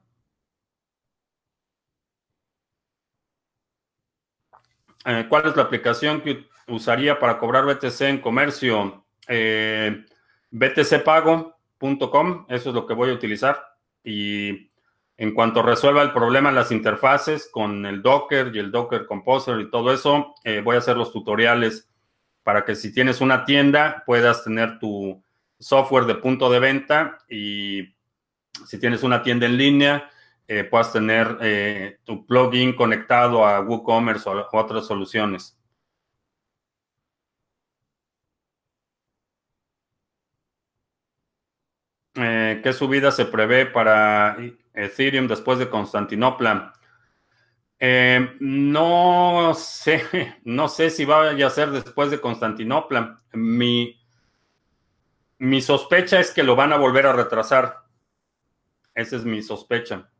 Eh, ¿Cuál es la aplicación que usaría para cobrar BTC en comercio? Eh, btcpago.com, eso es lo que voy a utilizar. Y en cuanto resuelva el problema en las interfaces con el Docker y el Docker Composer y todo eso, eh, voy a hacer los tutoriales para que si tienes una tienda puedas tener tu software de punto de venta y si tienes una tienda en línea eh, puedas tener eh, tu plugin conectado a WooCommerce o, otras soluciones. ¿Qué subida se prevé para Ethereum después de Constantinopla. Eh, no sé, no sé si vaya a ser después de Constantinopla. Mi, mi sospecha es que lo van a volver a retrasar. Esa es mi sospecha.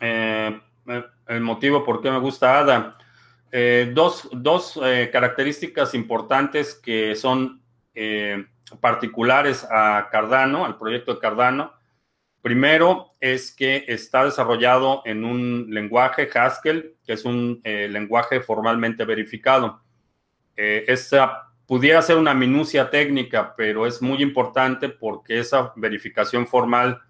Eh, el motivo por qué me gusta ADA. Eh, dos, dos eh, características importantes que son eh, particulares a Cardano, al proyecto de Cardano. Primero es que está desarrollado en un lenguaje Haskell, que es un lenguaje formalmente verificado. esa pudiera ser una minucia técnica, pero es muy importante porque esa verificación formal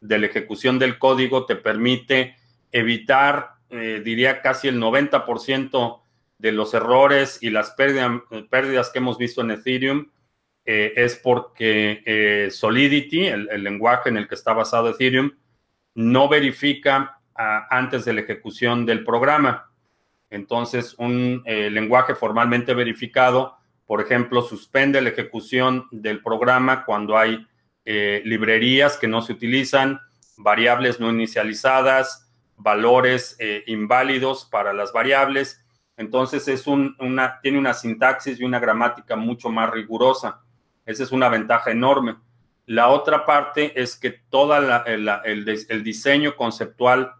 de la ejecución del código te permite evitar eh, diría casi el 90% de los errores y las pérdidas, que hemos visto en Ethereum eh, es porque eh, Solidity, el, lenguaje en el que está basado Ethereum, no verifica ah, antes de la ejecución del programa. Entonces, un lenguaje formalmente verificado, por ejemplo, suspende la ejecución del programa cuando hay librerías que no se utilizan, variables no inicializadas, valores eh, inválidos para las variables. Entonces es una, tiene una sintaxis y una gramática mucho más rigurosa. Esa es una ventaja enorme. La otra parte es que todo el, diseño conceptual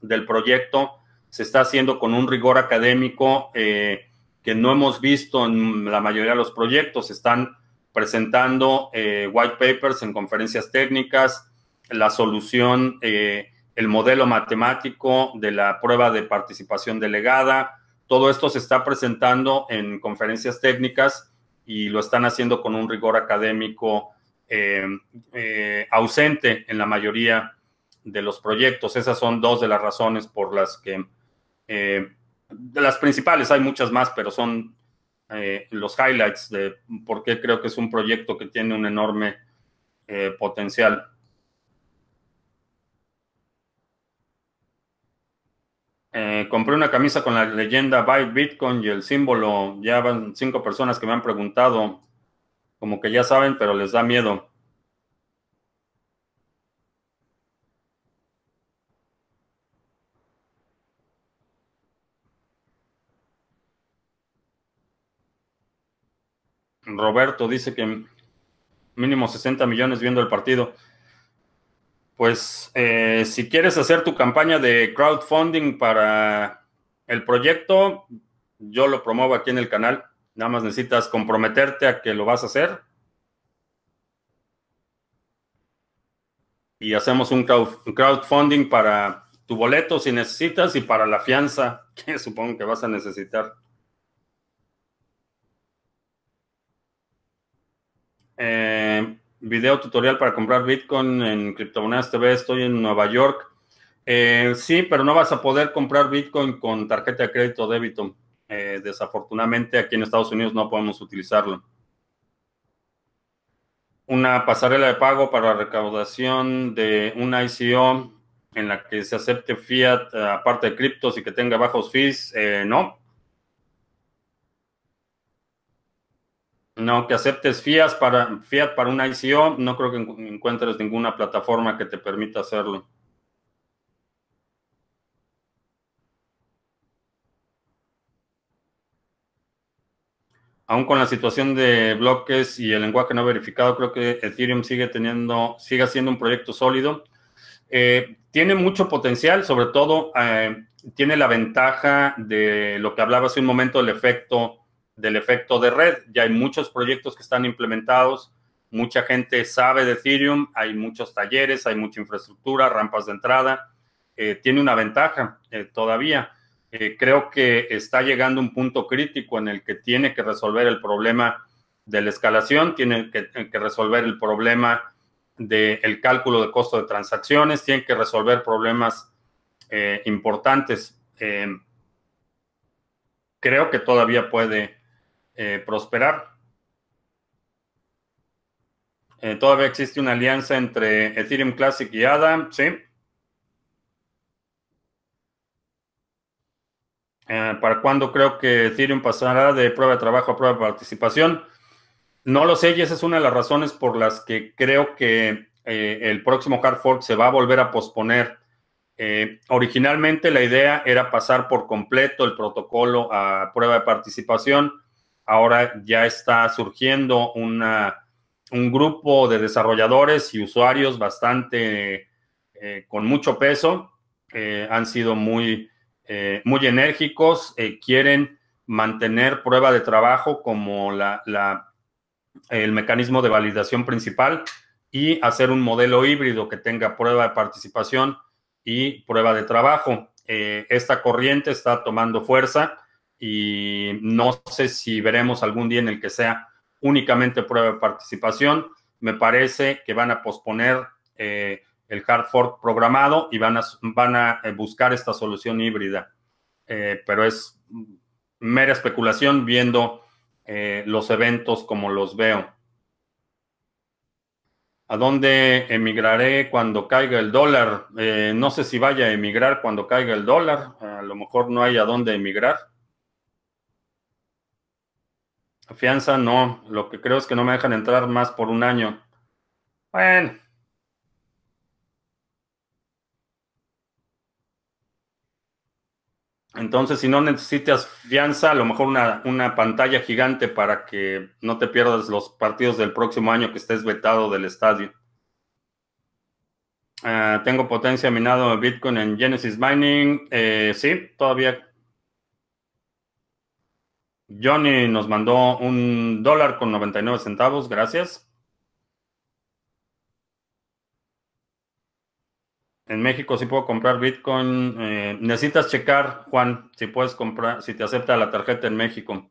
del proyecto se está haciendo con un rigor académico eh, que no hemos visto en la mayoría de los proyectos. Están presentando eh, white papers en conferencias técnicas, la solución el modelo matemático de la prueba de participación delegada. Todo esto se está presentando en conferencias técnicas y lo están haciendo con un rigor académico eh, eh, ausente en la mayoría de los proyectos. Esas son dos de las razones por las que, eh, de las principales, hay muchas más, pero son los highlights de por qué creo que es un proyecto que tiene un enorme potencial. Eh, compré una camisa con la leyenda Buy Bitcoin y el símbolo. Ya van cinco personas que me han preguntado. Como que ya saben, pero les da miedo. Roberto dice que mínimo 60 millones viendo el partido. Pues eh, si quieres hacer tu campaña de crowdfunding para el proyecto, yo lo promuevo aquí en el canal. Nada más necesitas comprometerte a que lo vas a hacer. Y hacemos un crowdfunding para tu boleto si necesitas y para la fianza que supongo que vas a necesitar. Eh, video tutorial para comprar Bitcoin en Criptomonedas TV. Estoy en Nueva York. Eh, sí, pero no vas a poder comprar Bitcoin con tarjeta de crédito o débito. Eh, desafortunadamente aquí en Estados Unidos no podemos utilizarlo. Una pasarela de pago para recaudación de una ICO en la que se acepte fiat aparte de criptos y que tenga bajos fees. no, No, que aceptes Fiat para, Fiat una ICO, no creo que encuentres ninguna plataforma que te permita hacerlo. Aún con la situación de bloques y el lenguaje no verificado, creo que Ethereum sigue teniendo, sigue siendo un proyecto sólido. Eh, tiene mucho potencial, sobre todo eh, tiene la ventaja de lo que hablaba hace un momento, el efecto del efecto de red. Ya hay muchos proyectos que están implementados, mucha gente sabe de Ethereum, hay muchos talleres, hay mucha infraestructura, rampas de entrada. Eh, tiene una ventaja eh, todavía. Eh, creo que está llegando un punto crítico en el que tiene que resolver el problema de la escalación, tiene que, resolver el problema del cálculo de costo de transacciones, tiene que resolver problemas importantes. creo que todavía puede eh, prosperar. Eh, todavía existe una alianza entre Ethereum Classic y ADA, ¿sí? Eh, ¿Para cuándo creo que Ethereum pasará de prueba de trabajo a prueba de participación? No lo sé y esa es una de las razones por las que creo que el próximo hard fork se va a volver a posponer. originalmente la idea era pasar por completo el protocolo a prueba de participación ahora ya está surgiendo una, un grupo de desarrolladores y usuarios bastante eh, con mucho peso. Eh, han sido muy, eh, muy enérgicos, quieren mantener prueba de trabajo como la, la, el mecanismo de validación principal y hacer un modelo híbrido que tenga prueba de participación y prueba de trabajo. esta corriente está tomando fuerza y no sé si veremos algún día en el que sea únicamente prueba de participación. Me parece que van a posponer eh, el hard fork programado y van a, van a eh, buscar esta solución híbrida. Eh, pero es mera especulación viendo los eventos como los veo. ¿A dónde emigraré cuando caiga el dólar? no sé si vaya a emigrar cuando caiga el dólar. A lo mejor no hay a dónde emigrar. Fianza no, lo que creo es que no me dejan entrar más por un año. Bueno. Entonces, si no necesitas fianza, a lo mejor una, una, pantalla gigante para que no te pierdas los partidos del próximo año que estés vetado del estadio. Ah, tengo potencia minado de Bitcoin en Genesis Mining. Eh, sí, todavía Johnny nos mandó un dólar con 99 centavos, gracias. En México sí puedo comprar Bitcoin. Eh, necesitas checar, Juan, si puedes comprar, si te acepta la tarjeta en México.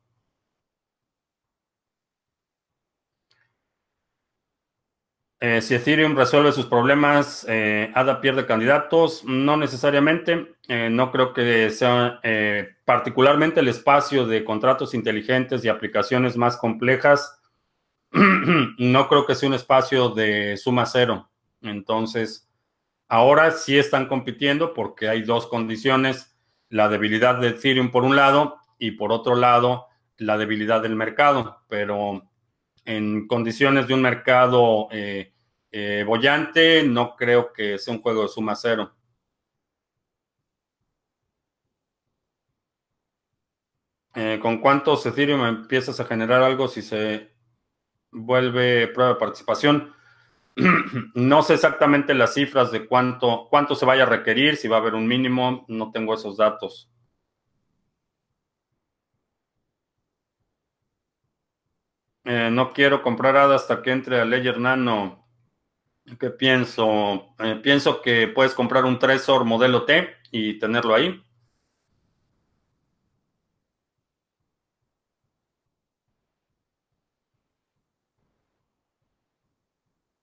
Eh, si Ethereum resuelve sus problemas, eh, ADA pierde candidatos. No necesariamente. Eh, no creo que sea particularmente el espacio de contratos inteligentes y aplicaciones más complejas. no creo que sea un espacio de suma cero. Entonces, ahora sí están compitiendo porque hay dos condiciones. la debilidad de Ethereum por un lado y por otro lado la debilidad del mercado, pero en condiciones de un mercado eh, eh, bollante no creo que sea un juego de suma cero. Eh, ¿Con cuántos Ethereum empiezas a generar algo si se vuelve prueba de participación? no sé exactamente las cifras de cuánto, cuánto se vaya a requerir, si va a haber un mínimo, no tengo esos datos. Eh, no quiero comprar ADA hasta que entre a Ledger Nano. ¿Qué pienso? Eh, pienso que puedes comprar un Trezor modelo T y tenerlo ahí.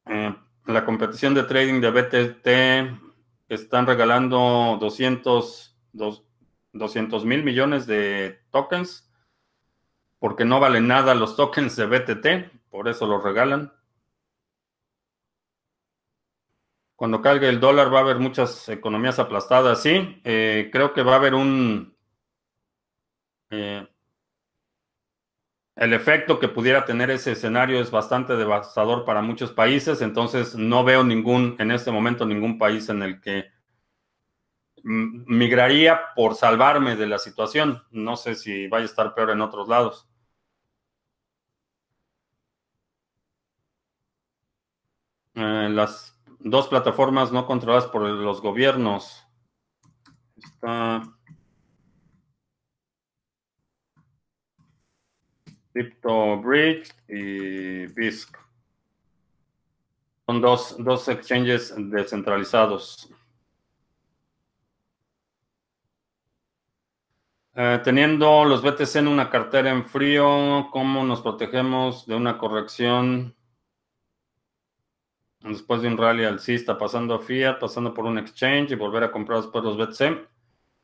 Eh, la competición de trading de BTT están regalando 200 mil millones de tokens porque no valen nada los tokens de BTT, por eso los regalan. Cuando caiga el dólar va a haber muchas economías aplastadas, sí. Eh, creo que va a haber un... Eh, el efecto que pudiera tener ese escenario es bastante devastador para muchos países, entonces no veo ningún, en este momento, ningún país en el que migraría por salvarme de la situación. No sé si vaya a estar peor en otros lados. Eh, las dos plataformas no controladas por los gobiernos. Está CryptoBridge y BISC. Son dos, dos exchanges descentralizados. Eh, teniendo los BTC en una cartera en frío, ¿cómo nos protegemos de una corrección después de un rally alcista, pasando a Fiat, pasando por un exchange y volver a comprar después los BTC?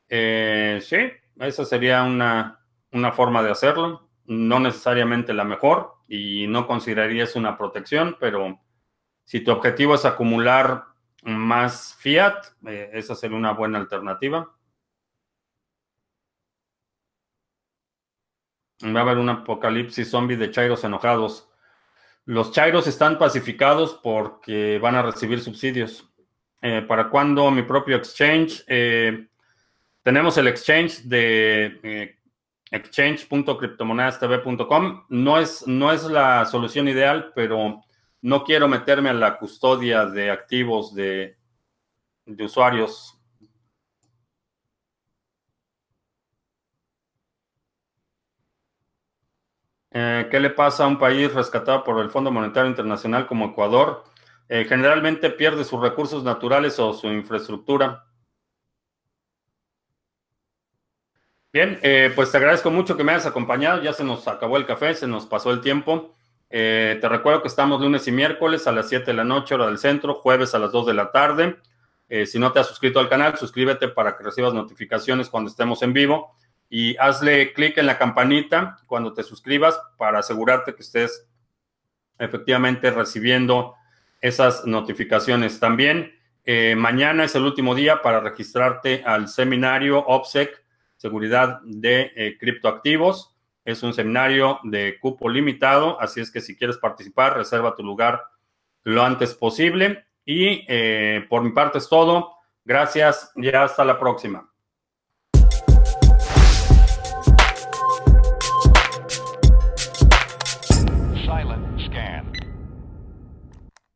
Eh, sí, esa sería una, una forma de hacerlo no necesariamente la mejor y no consideraría eso una protección, pero si tu objetivo es acumular más fiat, eh, esa sería una buena alternativa. Va a haber un apocalipsis zombie de chairos enojados. Los chairos están pacificados porque van a recibir subsidios. Eh, ¿Para cuándo mi propio exchange? Eh, tenemos el exchange de exchange.cryptomonedastv.com. No es, no es la solución ideal, pero no quiero meterme en la custodia de activos de, de usuarios. Eh, ¿Qué le pasa a un país rescatado por el Fondo Monetario Internacional como Ecuador? Eh, generalmente pierde sus recursos naturales o su infraestructura. Bien, eh, pues te agradezco mucho que me hayas acompañado. Ya se nos acabó el café, se nos pasó el tiempo. Te recuerdo que estamos lunes y miércoles a las 7 de la noche, hora del centro, jueves a las 2 de la tarde. Si no te has suscrito al canal, suscríbete para que recibas notificaciones cuando estemos en vivo y hazle clic en la campanita cuando te suscribas para asegurarte que estés efectivamente recibiendo esas notificaciones. También mañana es el último día para registrarte al seminario OPSEC seguridad de eh, criptoactivos. Es un seminario de cupo limitado, así es que si quieres participar, reserva tu lugar lo antes posible. Y eh, por mi parte es todo. Gracias y hasta la próxima.